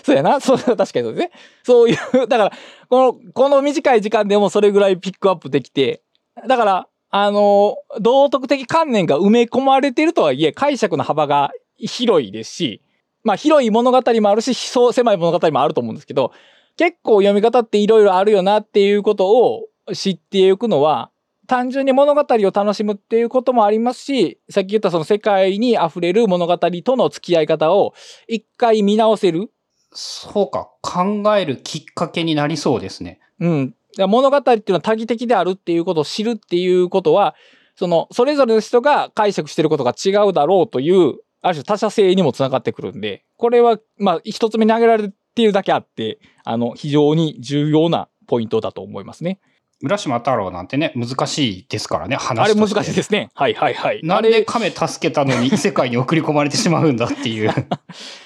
Speaker 2: そうやな。そう、確かにそうですね。そういう、だから、この、この短い時間でもそれぐらいピックアップできて、だから、あの、道徳的観念が埋め込まれているとはいえ、解釈の幅が広いですし、まあ広い物語もあるし、そう狭い物語もあると思うんですけど、結構読み方っていろいろあるよなっていうことを知っていくのは、単純に物語を楽しむっていうこともありますし、さっき言ったその世界に溢れる物語との付き合い方を一回見直せる。
Speaker 1: そうか。考えるきっかけになりそうですね。
Speaker 2: うん。物語っていうのは多義的であるっていうことを知るっていうことは、その、それぞれの人が解釈してることが違うだろうという、ある種他者性にもつながってくるんで、これは、まあ、一つ目に挙げられているだけあって、あの、非常に重要なポイントだと思いますね。
Speaker 1: 浦島太郎なんてね、難しいですからね、話
Speaker 2: あれ難しいですね。はいはいはい。
Speaker 1: なんで亀助けたのに [LAUGHS] 異世界に送り込まれてしまうんだっていう。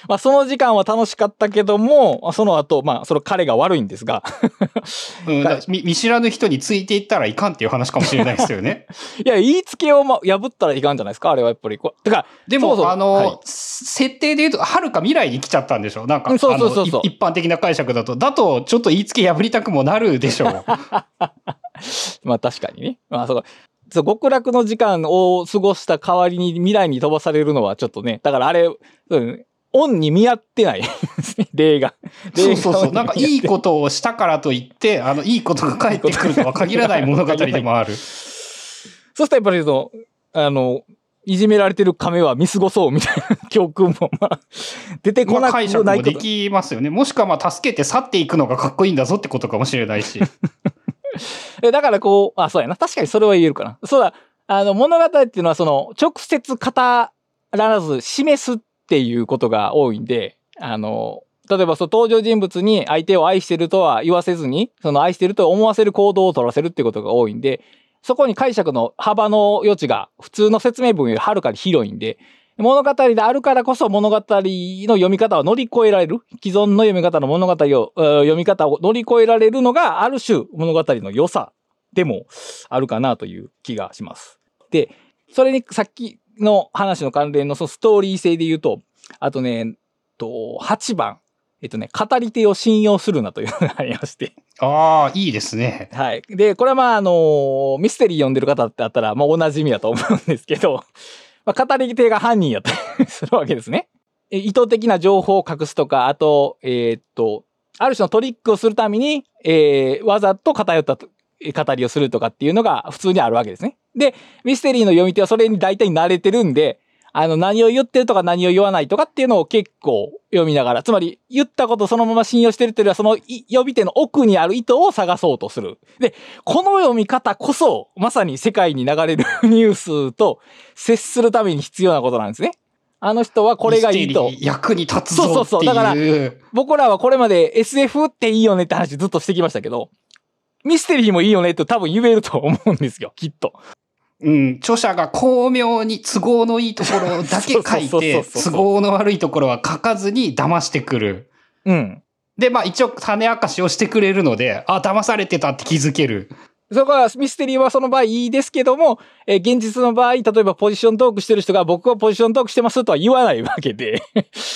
Speaker 2: まあ、その時間は楽しかったけども、その後、まあ、その彼が悪いんですが、
Speaker 1: うん、[LAUGHS] 見見知らぬ人についていったらいかんっていう話かもしれないですよね。[LAUGHS]
Speaker 2: いや、言いつけをま破ったらいかんじゃないですか、あれはやっぱり。こうだから、
Speaker 1: でも、
Speaker 2: そうそう
Speaker 1: あの、
Speaker 2: はい
Speaker 1: 設定で言うと、はるか未来に来ちゃったんでしょ？なんか、
Speaker 2: うんそうそうそうそう
Speaker 1: 一般的な解釈だと。だと、ちょっと言いつけ破りたくもなるでしょう。[LAUGHS]
Speaker 2: まあ確かにね。まあそう。そう極楽の時間を過ごした代わりに未来に飛ばされるのはちょっとね、だからあれ、うん、オンに見合ってない [LAUGHS] 例が。
Speaker 1: そうそうそう。なんかいい
Speaker 2: と。
Speaker 1: ことをしたからといって、あの、いいことが返ってくるとは限らない物語でもある。[LAUGHS]
Speaker 2: そしたらやっぱりその、あの、いじめられてる亀は見過ごそうみたいな教訓も、まあ、出てこなくないこと
Speaker 1: もできますよね。もしくはまあ助けて去っていくのがかっこいいんだぞってことかもしれないし。[LAUGHS]
Speaker 2: だからこう、あ、そうやな。確かにそれは言えるかな。そうだ。あの、物語っていうのは、その、直接語らず示すっていうことが多いんで、あの、例えばそう登場人物に相手を愛してるとは言わせずに、その愛してると思わせる行動を取らせるっていうことが多いんで、そこに解釈の幅の余地が普通の説明文よりはるかに広いんで、物語であるからこそ物語の読み方を乗り越えられる。既存の読み方の物語を、えー読み方を乗り越えられるのがある種物語の良さでもあるかなという気がします。で、それにさっきの話の関連のそのストーリー性で言うと、あとね、と、8番。えっとね、語り手を信用するなというのがありまして。
Speaker 1: ああ、いいですね。
Speaker 2: はい。で、これはまあ、あのミステリー読んでる方ってあったら、まあ、お馴染みだと思うんですけど、まあ、語り手が犯人やったりするわけですね。え意図的な情報を隠すとか、あと、えーっと、ある種のトリックをするために、えーわざと偏ったとえ語りをするとかっていうのが普通にあるわけですね。で、ミステリーの読み手はそれに大体慣れてるんで、あの、何を言ってるとか何を言わないとかっていうのを結構読みながら、つまり言ったことをそのまま信用してるっていうよりは、そのい読み手の奥にある意図を探そうとする。で、この読み方こそ、まさに世界に流れるニュースと接するために必要なことなんですね。あの人はこれがいいと
Speaker 1: 役に立つぞっていう。
Speaker 2: そうそうそうだから僕らはこれまで SF っていいよねって話ずっとしてきましたけど、ミステリーもいいよねって多分言えると思うんですよ、きっと。
Speaker 1: うん、著者が巧妙に都合のいいところだけ書いて、都合の悪いところは書かずに騙してくる。
Speaker 2: うん。
Speaker 1: で、まあ一応種明かしをしてくれるので、あ、騙されてたって気づける。
Speaker 2: そこはミステリーはその場合いいですけども、えー現実の場合、例えばポジショントークしてる人が僕はポジショントークしてますとは言わないわけで。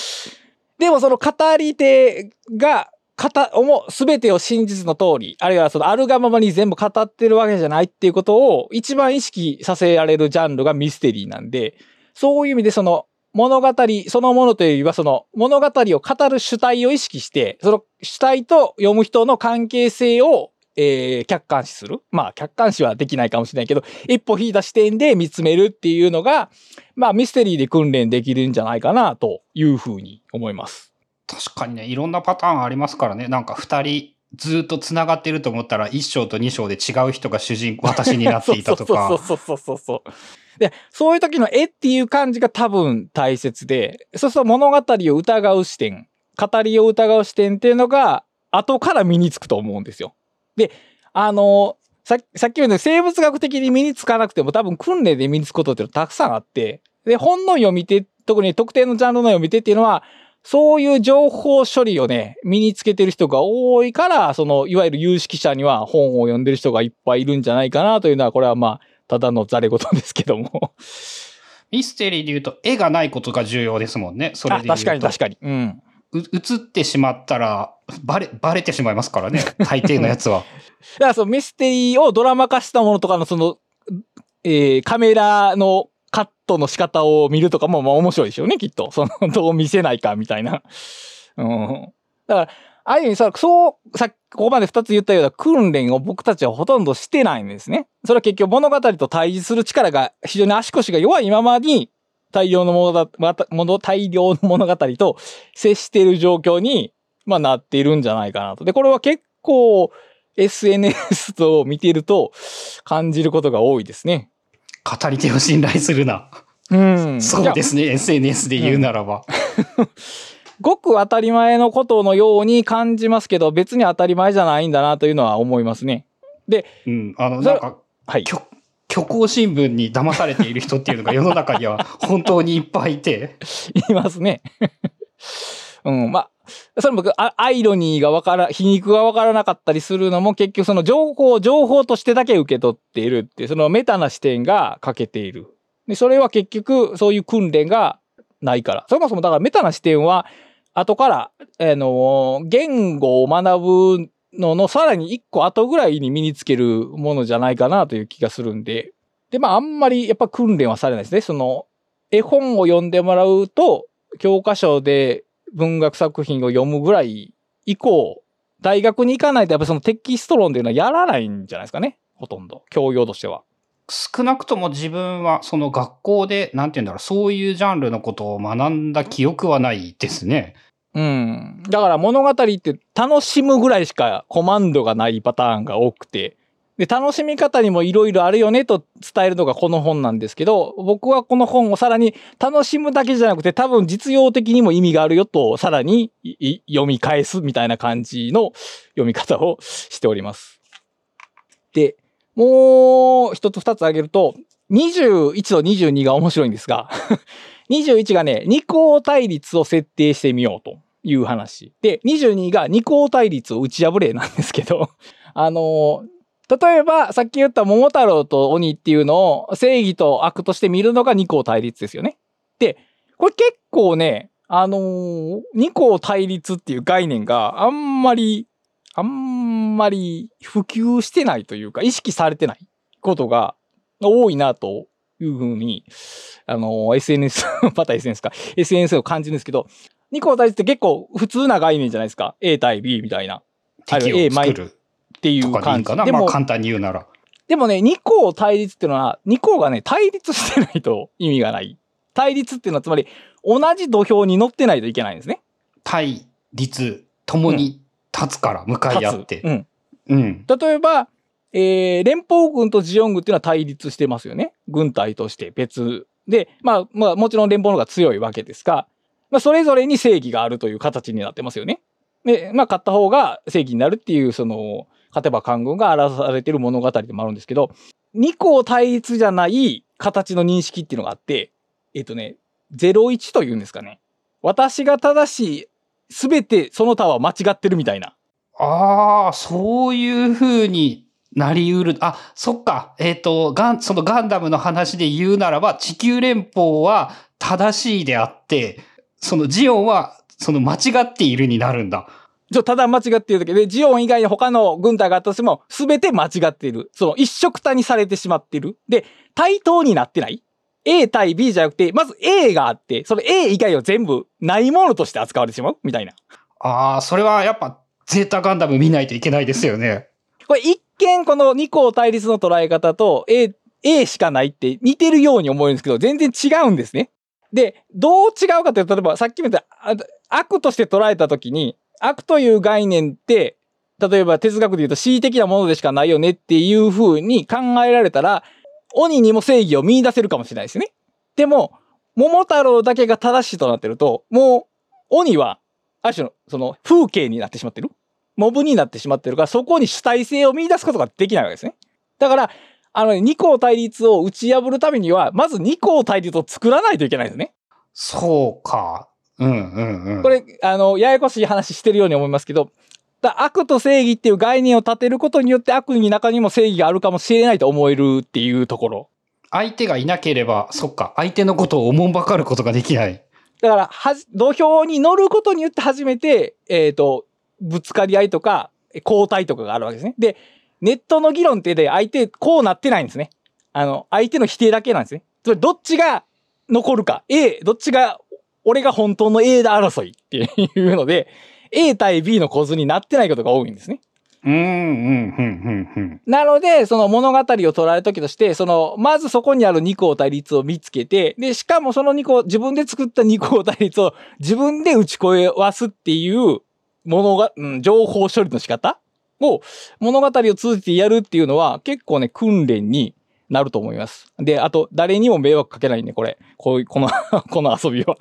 Speaker 2: [LAUGHS] でもその語り手が、かた、おも、すべてを真実の通り、あるいはそのあるがままに全部語ってるわけじゃないっていうことを一番意識させられるジャンルがミステリーなんで、そういう意味でその物語そのものというよりはその物語を語る主体を意識して、その主体と読む人の関係性をえー客観視する。まあ、客観視はできないかもしれないけど、一歩引いた視点で見つめるっていうのが、まあ、ミステリーで訓練できるんじゃないかな、というふうに思います。
Speaker 1: 確かにね、いろんなパターンありますからね。なんか二人ずっと繋がってると思ったら、一章と二章で違う人が主人公、私になっていたとか。
Speaker 2: そうそうそうそうそう。で、そういう時の絵っていう感じが多分大切で、そうすると物語を疑う視点、語りを疑う視点っていうのが、後から身につくと思うんですよ。で、あの、さっき言ったように生物学的に身につかなくても多分訓練で身につくことってたくさんあって、で、本の読み手、特に特定のジャンルの読み手っていうのは、そういう情報処理をね、身につけてる人が多いから、その、いわゆる有識者には本を読んでる人がいっぱいいるんじゃないかなというのは、これはまあ、ただのざれ言ですけども。
Speaker 1: ミステリーで言うと絵がないことが重要ですもんね。それ
Speaker 2: あ
Speaker 1: で。
Speaker 2: 確かに確かに。うん。
Speaker 1: う映ってしまったら、バレ、バレてしまいますからね。[LAUGHS] 大抵のやつは。
Speaker 2: だからそのミステリーをドラマ化したものとかのその、えーカメラのカットの仕方を見るとかもまあ面白いでしょうね、きっと。[LAUGHS] その、どう見せないかみたいな。うん。だから、ああいうふうにさ、そう、さここまで二つ言ったような訓練を僕たちはほとんどしてないんですね。それは結局物語と対峙する力が非常に足腰が弱いままに大量のものだ、また、もの、大量の物語と接している状況に、まあなっているんじゃないかなと。で、これは結構 SNS と見てると感じることが多いですね。
Speaker 1: 語り手を信頼するな。
Speaker 2: うん。
Speaker 1: そうですすね。SNS で言うならば。
Speaker 2: ごく当たり前のことのように感じますけど、別に当たり前じゃないんだなというのは思いますね。
Speaker 1: うん。あの、なんか、
Speaker 2: はい。
Speaker 1: 虚虚構新聞に騙されている人っていうのが世の中には本当にいっぱいいて。[LAUGHS]
Speaker 2: いますね。うん、まあ、それ僕アイロニーがわから、皮肉がわからなかったりするのも結局その情報を、情報としてだけ受け取っているっていう、そのメタな視点が欠けている。で、それは結局そういう訓練がないから。そもそもだからメタな視点は後から、あの、言語を学ぶののさらに一個後ぐらいに身につけるものじゃないかなという気がするんで。で、まああんまりやっぱ訓練はされないですね。その、絵本を読んでもらうと、教科書で文学作品を読むぐらい以降、大学に行かないとやっぱそのテキスト論っていうのはやらないんじゃないですかね。ほとんど。教養としては。
Speaker 1: 少なくとも自分はその学校で、なんて言うんだろう、そういうジャンルのことを学んだ記憶はないですね。
Speaker 2: うん。だから物語って楽しむぐらいしかコマンドがないパターンが多くて、で、楽しみ方にもいろいろあるよねと伝えるのがこの本なんですけど、僕はこの本をさらに楽しむだけじゃなくて多分実用的にも意味があるよとさらに読み返すみたいな感じの読み方をしております。で、もう一つ二つ挙げると、21と22が面白いんですが、[LAUGHS] 21がね、二項対立を設定してみようという話。で、22が二項対立を打ち破れなんですけど、あの例えば、さっき言った桃太郎と鬼っていうのを正義と悪として見るのが二項対立ですよね。で、これ結構ね、あのー二項対立っていう概念があんまり、あんまり普及してないというか、意識されてないことが多いなというふうに、あの、SNS、[LAUGHS] また SNS か、SNS を感じるんですけど、二項対立って結構普通な概念じゃないですか。A 対 B みたいな。
Speaker 1: 敵を作る
Speaker 2: ってい
Speaker 1: と
Speaker 2: う感じ。
Speaker 1: かでいいかな。
Speaker 2: でも、
Speaker 1: まあ簡単に言うなら。
Speaker 2: でもね、二項対立っていうのは、二項がね、対立してないと意味がない。対立っていうのはつまり、同じ土俵に乗ってないといけないんですね。
Speaker 1: 対立、共に立つから、向かい合って。
Speaker 2: うん。
Speaker 1: うん。
Speaker 2: 例えば、えー、連邦軍とジオン軍っていうのは対立してますよね。軍隊として別。で、まあ、まあ、もちろん連邦の方が強いわけですが、まあ、それぞれに正義があるという形になってますよね。で、まあ、勝った方が正義になるっていう、その、勝てば官軍が表されている物語でもあるんですけど、二項対立じゃない形の認識っていうのがあって、えっ、とね、01というんですかね。私が正しい、すべてその他は間違ってるみたいな。
Speaker 1: ああ、そういう風になりうる。あ、そっか。えっ、と、ガン、そのガンダムの話で言うならば、地球連邦は正しいであって、そのジオンは、その間違っているになるんだ。
Speaker 2: ちょ、ただ間違っているだけで、ジオン以外の他の軍隊があったとしても、すべて間違っている。その一色たにされてしまっている。で、対等になってない。A 対 B じゃなくて、まず A があって、その A 以外を全部ないものとして扱われてしまうみたいな。
Speaker 1: ああ、それはやっぱ、ゼータガンダム見ないといけないですよね。
Speaker 2: これ一見この二項対立の捉え方と A、A しかないって似てるように思えるんですけど、全然違うんですね。で、どう違うかというと、例えばさっきも言ったあ悪として捉えたときに、悪という概念って、例えば哲学で言うと恣意的なものでしかないよねっていう風に考えられたら、鬼にも正義を見出せるかもしれないですね。でも、桃太郎だけが正しいとなってると、もう、鬼は、ある種の、その、風景になってしまってる。モブになってしまってるから、そこに主体性を見出すことができないわけですね。だから、あのね、二項対立を打ち破るためには、まず二項対立を作らないといけないですね。
Speaker 1: そうか。うんうんうん。
Speaker 2: これ、あの、ややこしい話してるように思いますけど、だ悪と正義っていう概念を立てることによって悪に中にも正義があるかもしれないと思えるっていうところ。
Speaker 1: 相手がいなければ、そっか、相手のことをおもんばかることができない。
Speaker 2: だから、はじ、土俵に乗ることによって初めて、えっ、と、ぶつかり合いとか、交代とかがあるわけですね。で、ネットの議論ってで、相手、こうなってないんですね。あの、相手の否定だけなんですね。つまり、どっちが残るか。A、どっちが、俺が本当の A だ争いっていうので、A 対 B の構図になってないことが多いんですね。
Speaker 1: うん、うん、うん、うん、うん。
Speaker 2: なので、その物語を捉えるときとして、その、まずそこにある二項対立を見つけて、で、しかもその二項、自分で作った二項対立を自分で打ち越えわすっていうものが、うん、情報処理の仕方を物語を通じてやるっていうのは結構ね、訓練になると思います。で、あと、誰にも迷惑かけないんで、これ。こういう、この、[LAUGHS] この遊びは。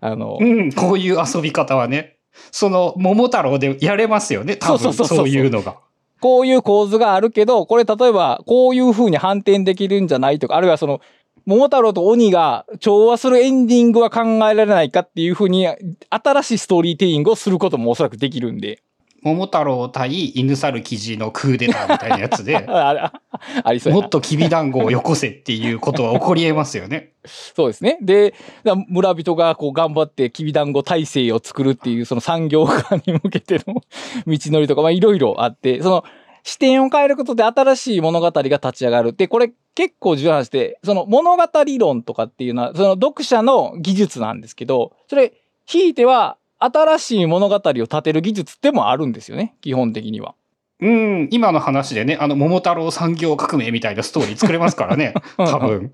Speaker 2: あの、
Speaker 1: うん、こういう遊び方はね。その、桃太郎でやれますよね。多分、
Speaker 2: そう
Speaker 1: いうのが。
Speaker 2: こういう構図があるけど、これ例えば、こういう風に反転できるんじゃないとか、あるいはその、桃太郎と鬼が調和するエンディングは考えられないかっていう風に、新しいストーリーテイングをすることもおそらくできるんで。
Speaker 1: 桃太郎対犬猿記事のクーデターみたいなやつで、[LAUGHS] もっときび団子をよこせっていうことは起こり得ますよね。[LAUGHS]
Speaker 2: そうですね。で、だ村人がこう頑張ってきびだんご体制を作るっていうその産業化に向けての道のりとか、まあいろいろあって、その視点を変えることで新しい物語が立ち上がる。で、これ結構重要な話で、その物語論とかっていうのは、その読者の技術なんですけど、それ、ひいては新しい物語を立てる技術でもあるんですよね。基本的には。
Speaker 1: うん、今の話でね、あの、桃太郎産業革命みたいなストーリー作れますからね。[LAUGHS] 多分。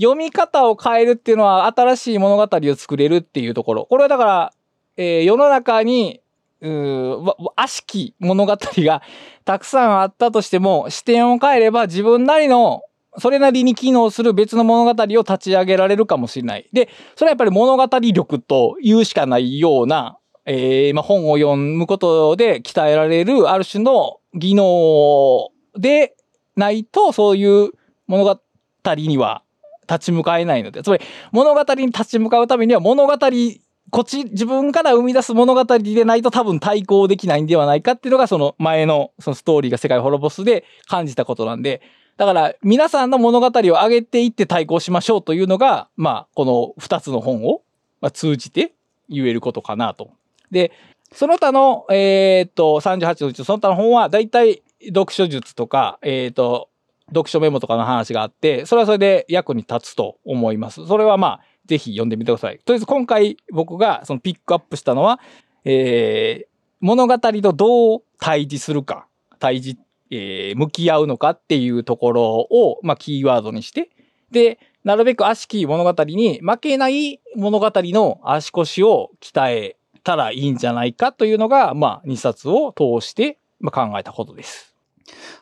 Speaker 2: 読み方を変えるっていうのは新しい物語を作れるっていうところ。これはだから、えー世の中に、うーわ悪しき物語がたくさんあったとしても、視点を変えれば自分なりの、それなりに機能する別の物語を立ち上げられるかもしれない。で、それはやっぱり物語力と言うしかないような、えーまあ、本を読むことで鍛えられるある種の技能でないと、そういう物語には立ち向かえないので、つまり物語に立ち向かうためには物語、こっち自分から生み出す物語でないと多分対抗できないんではないかっていうのがその前のそのストーリーが世界を滅ぼすで感じたことなんで、だから皆さんの物語を上げていって対抗しましょうというのが、まあこの二つの本を通じて言えることかなと。で、その他の、えーっと、38のうちその他の本は大体読書術とか、えーっと、読書メモとかの話があって、それはそれで役に立つと思います。それはまあ、ぜひ読んでみてください。とりあえず今回僕がそのピックアップしたのは、えー、物語とどう対峙するか、対峙、えー向き合うのかっていうところを、まあ、キーワードにして、で、なるべく悪しき物語に負けない物語の足腰を鍛えたらいいんじゃないかというのが、まあ、2冊を通して、まあ、考えたことです。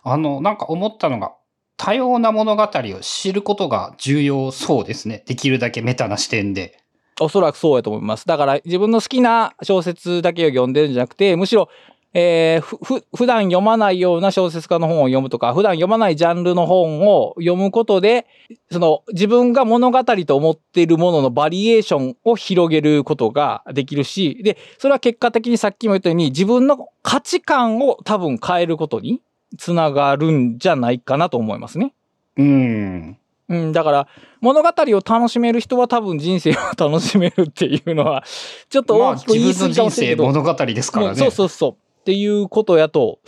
Speaker 1: あの、なんか思ったのが、多様な物語を知ることが重要そうですね。できるだけメタな視点で。
Speaker 2: おそらくそうやと思います。だから自分の好きな小説だけを読んでるんじゃなくて、むしろ、えーふ、ふ、普段読まないような小説家の本を読むとか、普段読まないジャンルの本を読むことで、その自分が物語と思っているもののバリエーションを広げることができるし、で、それは結果的にさっきも言ったように自分の価値観を多分変えることにつながるんじゃないかなと思いますね。
Speaker 1: うん。
Speaker 2: うん、だから、物語を楽しめる人は多分人生を楽しめるっていうのは、ちょっと
Speaker 1: まあ、
Speaker 2: 大きく言い
Speaker 1: 自分の人生
Speaker 2: 過ぎかもしれんけど、
Speaker 1: 物語ですからね。
Speaker 2: そうそうそう。っていうことやと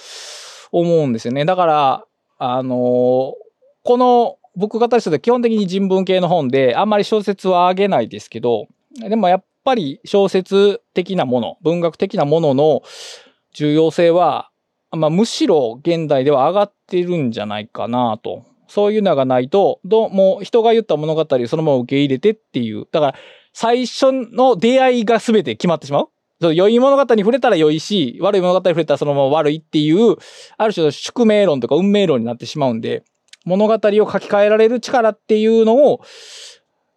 Speaker 2: 思うんですよね。だから、あのーこの僕が対しては基本的に人文系の本で、あんまり小説はあげないですけど、でもやっぱり小説的なもの、文学的なものの重要性は、まあ、むしろ現代では上がってるんじゃないかなと。そういうのがないと、どうも人が言った物語をそのまま受け入れてっていう。だから、最初の出会いが全て決まってしまう。その良い物語に触れたら良いし、悪い物語に触れたらそのまま悪いっていう、ある種の宿命論とか運命論になってしまうんで、物語を書き換えられる力っていうのを、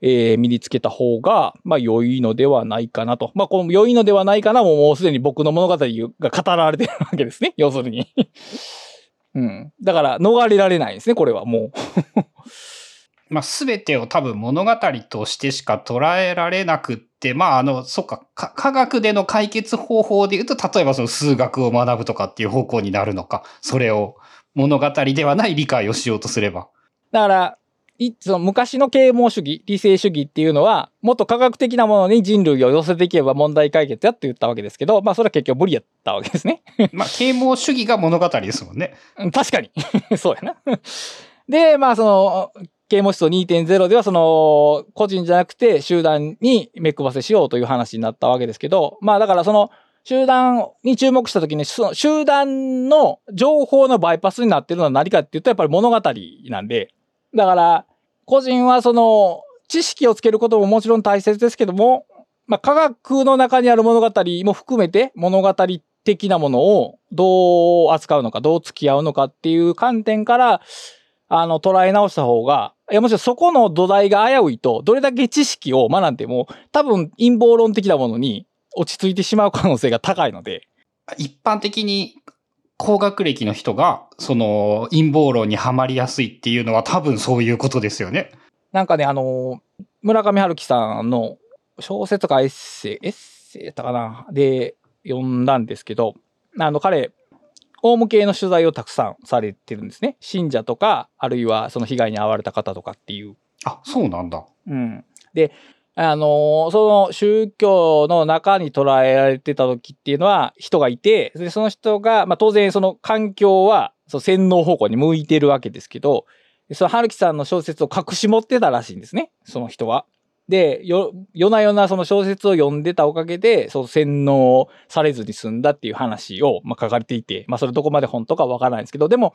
Speaker 2: えー身につけた方が、まあ良いのではないかなと。まあこの良いのではないかなももうすでに僕の物語が語られてるわけですね。[LAUGHS] 要するに。[LAUGHS] うん。だから逃れられないですね、これはもう。[LAUGHS]
Speaker 1: まあ、すべてを多分物語としてしか捉えられなくって、まあ、あの、そっかか、科学での解決方法で言うと、例えばその数学を学ぶとかっていう方向になるのか、それを物語ではない理解をしようとすれば。
Speaker 2: だから、いその昔の啓蒙主義、理性主義っていうのは、もっと科学的なものに人類を寄せていけば問題解決やって言ったわけですけど、まあそれは結局無理やったわけですね。[LAUGHS]
Speaker 1: まあ、啓蒙主義が物語ですもんね。
Speaker 2: うん確かに。[LAUGHS] そうやな。[LAUGHS] で、まあその、啓蒙思想2.0ではその、個人じゃなくて集団に目配せしようという話になったわけですけど、まあだからその、集団に注目したときに、その集団の情報のバイパスになってるのは何かっていうと、やっぱり物語なんで、だから、個人はその、知識をつけることももちろん大切ですけども、まあ、科学の中にある物語も含めて物語的なものをどう扱うのか、どう付き合うのかっていう観点から、あの、捉え直した方が、いや、もちろんそこの土台が危ういと、どれだけ知識を学んでも、多分陰謀論的なものに落ち着いてしまう可能性が高いので、
Speaker 1: 一般的に高学歴の人が、その陰謀論にはまりやすいっていうのは多分そういうことですよね。
Speaker 2: なんかね、あの、村上春樹さんの小説とかエッセイ、エッセイやったかな？で読んだんですけど、あの、彼、オウム系の取材をたくさんされてるんですね。信者とか、あるいはその被害に遭われた方とかっていう。
Speaker 1: あ、そうなんだ。
Speaker 2: うん。で、あのその宗教の中に捉えられてた時っていうのは人がいて、でその人が、まあ当然その環境は、そう洗脳方向に向いてるわけですけど、その春樹さんの小説を隠し持ってたらしいんですね、その人は。で、よ、夜な夜なその小説を読んでたおかげで、その洗脳されずに済んだっていう話を、まあ、書かれていて、まあそれどこまで本当かわからないんですけど、でも、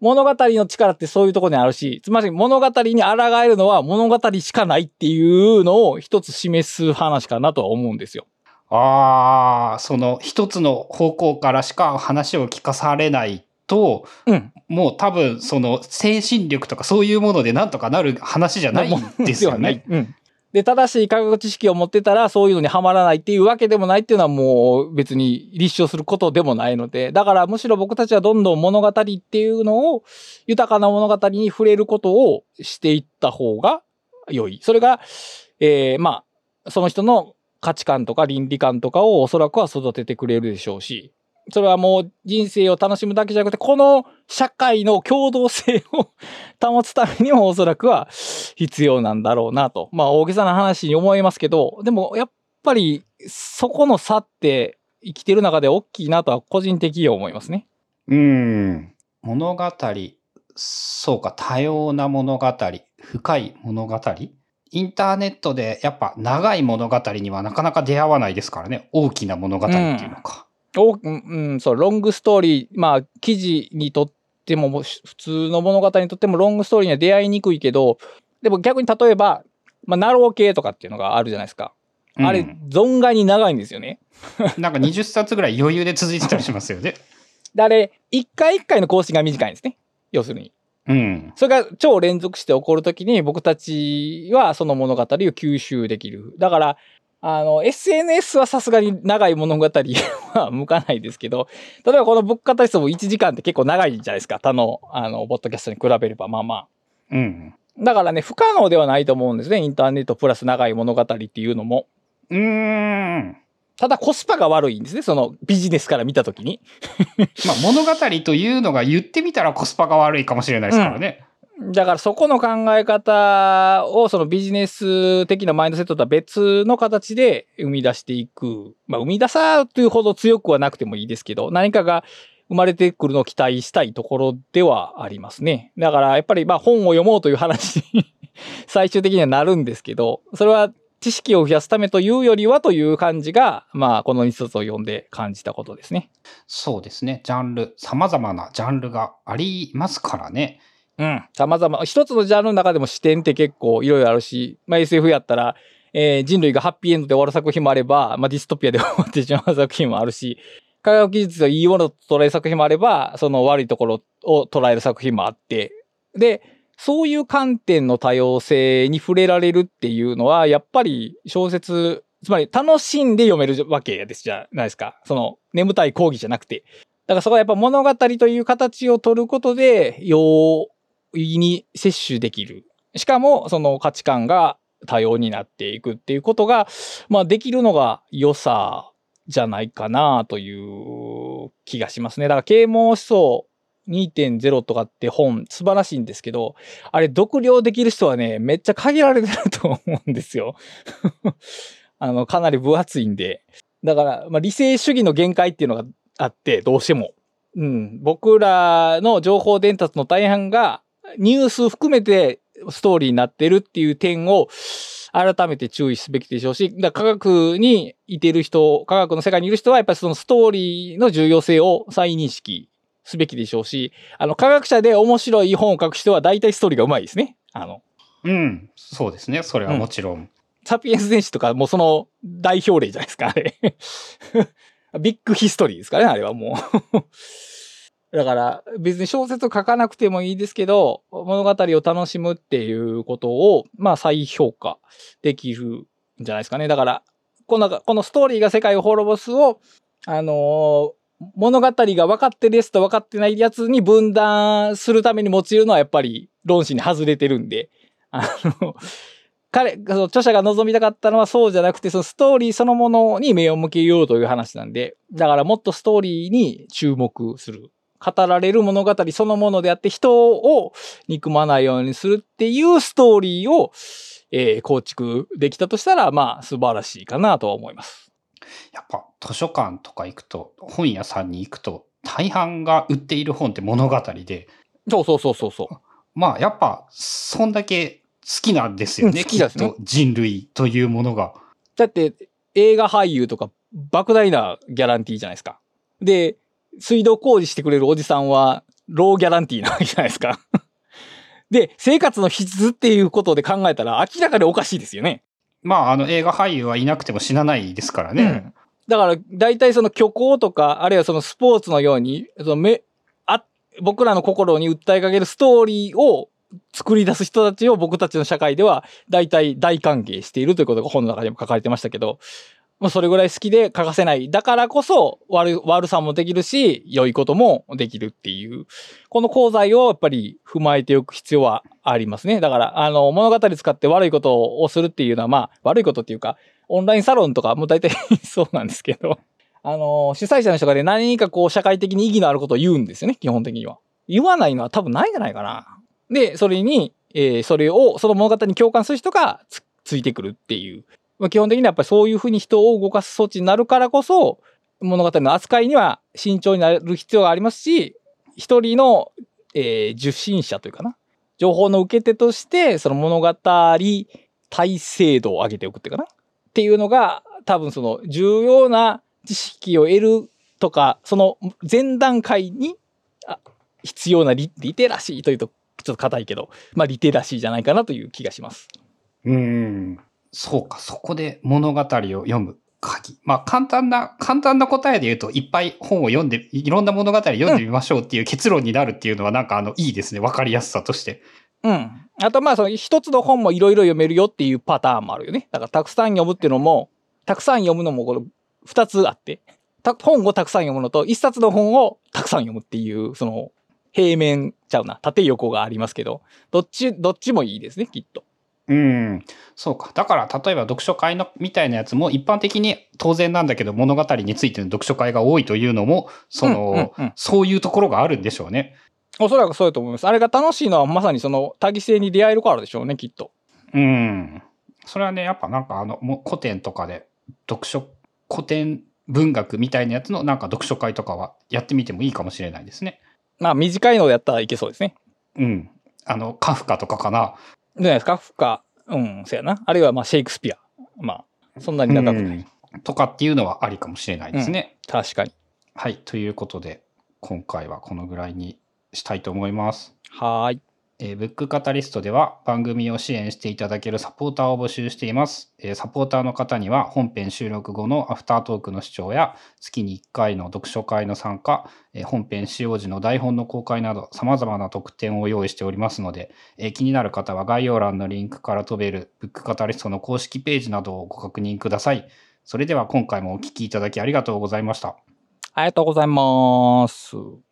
Speaker 2: 物語の力ってそういうところにあるし、つまり物語に抗えるのは物語しかないっていうのを一つ示す話かなとは思うんですよ。
Speaker 1: ああ、その一つの方向からしか話を聞かされないと、
Speaker 2: うん。
Speaker 1: もう多分その精神力とかそういうものでなんとかなる話じゃないんですよね。
Speaker 2: うん。で、正しい科学知識を持ってたら、そういうのにはまらないっていうわけでもないっていうのはもう別に立証することでもないので、だからむしろ僕たちはどんどん物語っていうのを、豊かな物語に触れることをしていった方が良い。それが、えー、まあ、その人の価値観とか倫理観とかをおそらくは育ててくれるでしょうし、それはもう人生を楽しむだけじゃなくて、この社会の共同性を保つためにもおそらくは必要なんだろうなと。まあ大げさな話に思いますけど、でもやっぱりそこの差って生きてる中で大きいなとは個人的に思いますね。
Speaker 1: うん。物語、そうか、多様な物語、深い物語。インターネットでやっぱ長い物語にはなかなか出会わないですからね。大きな物語っていうのか。
Speaker 2: うん、うんそう、ロングストーリー、まあ記事にとっても普通の物語にとってもロングストーリーには出会いにくいけど、でも逆に例えば、まあナロー系とかっていうのがあるじゃないですか。あれ
Speaker 1: うん、
Speaker 2: 存外に長いんですよね。
Speaker 1: なんか20冊ぐらい余裕で続いてたりしますよね。[LAUGHS]
Speaker 2: で、あれ、一回一回の更新が短いんですね。要するに。
Speaker 1: うん。
Speaker 2: それが超連続して起こるときに僕たちはその物語を吸収できる。だから、あの、SNS はさすがに長い物語 [LAUGHS] は向かないですけど、例えばこの物価体操も1時間って結構長いじゃないですか。他の、あの、ボッドキャストに比べれば、まあまあ。
Speaker 1: うん。
Speaker 2: だからね、不可能ではないと思うんですね。インターネットプラス長い物語っていうのも。
Speaker 1: うーん。
Speaker 2: ただコスパが悪いんですね。そのビジネスから見たときに。[LAUGHS]
Speaker 1: まあ物語というのが言ってみたらコスパが悪いかもしれないですからね。
Speaker 2: だからそこの考え方をそのビジネス的なマインドセットとは別の形で生み出していく。まあ生み出さというほど強くはなくてもいいですけど、何かが生まれてくるのを期待したいところではありますね。だからやっぱりまあ本を読もうという話に [LAUGHS] 最終的にはなるんですけど、それは知識を増やすためというよりはという感じが、まあこの一冊を読んで感じたことですね。
Speaker 1: そうですね。ジャンル、様々なジャンルがありますからね。
Speaker 2: うん。様々。一つのジャンルの中でも視点って結構いろいろあるし、まあ SF やったら、えー人類がハッピーエンドで終わる作品もあれば、まあディストピアで終わってしまう作品もあるし、科学技術がいいものと捉える作品もあれば、その悪いところを捉える作品もあって、で、そういう観点の多様性に触れられるっていうのは、やっぱり小説、つまり楽しんで読めるわけですじゃないですか。その眠たい講義じゃなくて。だからそこはやっぱ物語という形を取ることで、容易に摂取できる。しかも、その価値観が多様になっていくっていうことが、まあできるのが良さじゃないかなという気がしますね。だから啓蒙思想2.0とかって本素晴らしいんですけど、あれ読了できる人はね、めっちゃ限られてると思うんですよ。[LAUGHS] あの、かなり分厚いんで。だから、まあ、理性主義の限界っていうのがあって、どうしても。うん。僕らの情報伝達の大半が、ニュース含めてストーリーになってるっていう点を改めて注意すべきでしょうし、だ科学にいてる人、科学の世界にいる人はやっぱりそのストーリーの重要性を再認識すべきでしょうし、あの、科学者で面白い本を書く人は大体ストーリーがうまいですね。あの、
Speaker 1: うん。そうですね。それはもちろん。
Speaker 2: サピエンス電子とかもうその代表例じゃないですか、あれ。[LAUGHS] ビッグヒストリーですからね、あれはもう。だから別に小説を書かなくてもいいですけど、物語を楽しむっていうことを、まあ再評価できるんじゃないですかね。だから、この、このストーリーが世界を滅ぼすを、あのー物語が分かってるやつと分かってないやつに分断するために用いるのはやっぱり論旨に外れてるんで、あの、彼、その著者が望みたかったのはそうじゃなくて、そのストーリーそのものに目を向けようという話なんで、だからもっとストーリーに注目する。語られる物語そのものであって人を憎まないようにするっていうストーリーを、えー構築できたとしたら、まあ素晴らしいかなとは思います。
Speaker 1: やっぱ図書館とか行くと、本屋さんに行くと、大半が売っている本って物語で、
Speaker 2: そうそうそうそうそう。
Speaker 1: まあやっぱ、そんだけ好きなんですよね。
Speaker 2: うん好きですね
Speaker 1: きっと人類というものが。
Speaker 2: だって映画俳優とか莫大なギャランティーじゃないですか。で、水道工事してくれるおじさんはローギャランティーなわけじゃないですか。[LAUGHS] で、生活の質っていうことで考えたら明らかにおかしいですよね。
Speaker 1: まああの映画俳優はいなくても死なないですからね。
Speaker 2: うんだから、大体その虚構とか、あるいはそのスポーツのように、そのめあ僕らの心に訴えかけるストーリーを作り出す人たちを僕たちの社会では大体大歓迎しているということが本の中にも書かれてましたけど、まあ、それぐらい好きで欠かせない。だからこそ悪悪さもできるし、良いこともできるっていう、この功罪をやっぱり踏まえておく必要はありますね。だから、あの、物語使って悪いことをするっていうのは、まあ、悪いことっていうか、オンラインサロンとかも大体 [LAUGHS] そうなんですけど、あの、主催者の人がね、何かこう、社会的に意義のあることを言うんですよね、基本的には。言わないのは多分ないんじゃないかな。で、それに、えーそれを、その物語に共感する人がつついてくるっていう。まあ、基本的にはやっぱりそういうふうに人を動かす装置になるからこそ、物語の扱いには慎重になる必要がありますし、一人の、えー受信者というかな。情報の受け手として、その物語体制度を上げておくっていうかな。っていうのが、多分その重要な知識を得るとか、その前段階にあ必要なリリテラシーというとちょっと硬いけど、まあリテラシーじゃないかなという気がします。
Speaker 1: うん。そうか、そこで物語を読む鍵。まあ簡単な、簡単な答えで言うと、いっぱい本を読んで、いろんな物語読んでみましょうっていう結論になるっていうのはなんかあの、いいですね。わかりやすさとして。
Speaker 2: うん。あとまあその一つの本もいろいろ読めるよっていうパターンもあるよね。だからたくさん読むっていうのも、たくさん読むのもこの二つあって、本をたくさん読むのと一冊の本をたくさん読むっていう、その平面ちゃうな、縦横がありますけど、どっち、どっちもいいですね、きっと。
Speaker 1: うん。そうか。だから、例えば読書会のみたいなやつも一般的に当然なんだけど物語についての読書会が多いというのも、その、
Speaker 2: うんうんうん
Speaker 1: そういうところがあるんでしょうね。
Speaker 2: おそらくそうだと思います。あれが楽しいのはまさにその多義性に出会えるからでしょうね、きっと。
Speaker 1: うん。それはね、やっぱなんかあの、古典とかで、読書、古典文学みたいなやつのなんか読書会とかはやってみてもいいかもしれないですね。
Speaker 2: まあ短いのでやったらいけそうですね。
Speaker 1: うん。あの、カフカとかかな。
Speaker 2: じゃないですか、フカ、うん、そうやな。あるいはまあシェイクスピア。まあ、そんなに長くない。
Speaker 1: うんとかっていうのはありかもしれないですね。
Speaker 2: 確かに。
Speaker 1: はい。ということで、今回はこのぐらいにしたいと思います。
Speaker 2: はーい。
Speaker 1: えーブックカタリストでは番組を支援していただけるサポーターを募集しています。えーサポーターの方には本編収録後のアフタートークの視聴や月に1回の読書会の参加、えー本編使用時の台本の公開など様々な特典を用意しておりますので、え気になる方は概要欄のリンクから飛べるブックカタリストの公式ページなどをご確認ください。それでは今回もお聞きいただきありがとうございました。
Speaker 2: ありがとうございます。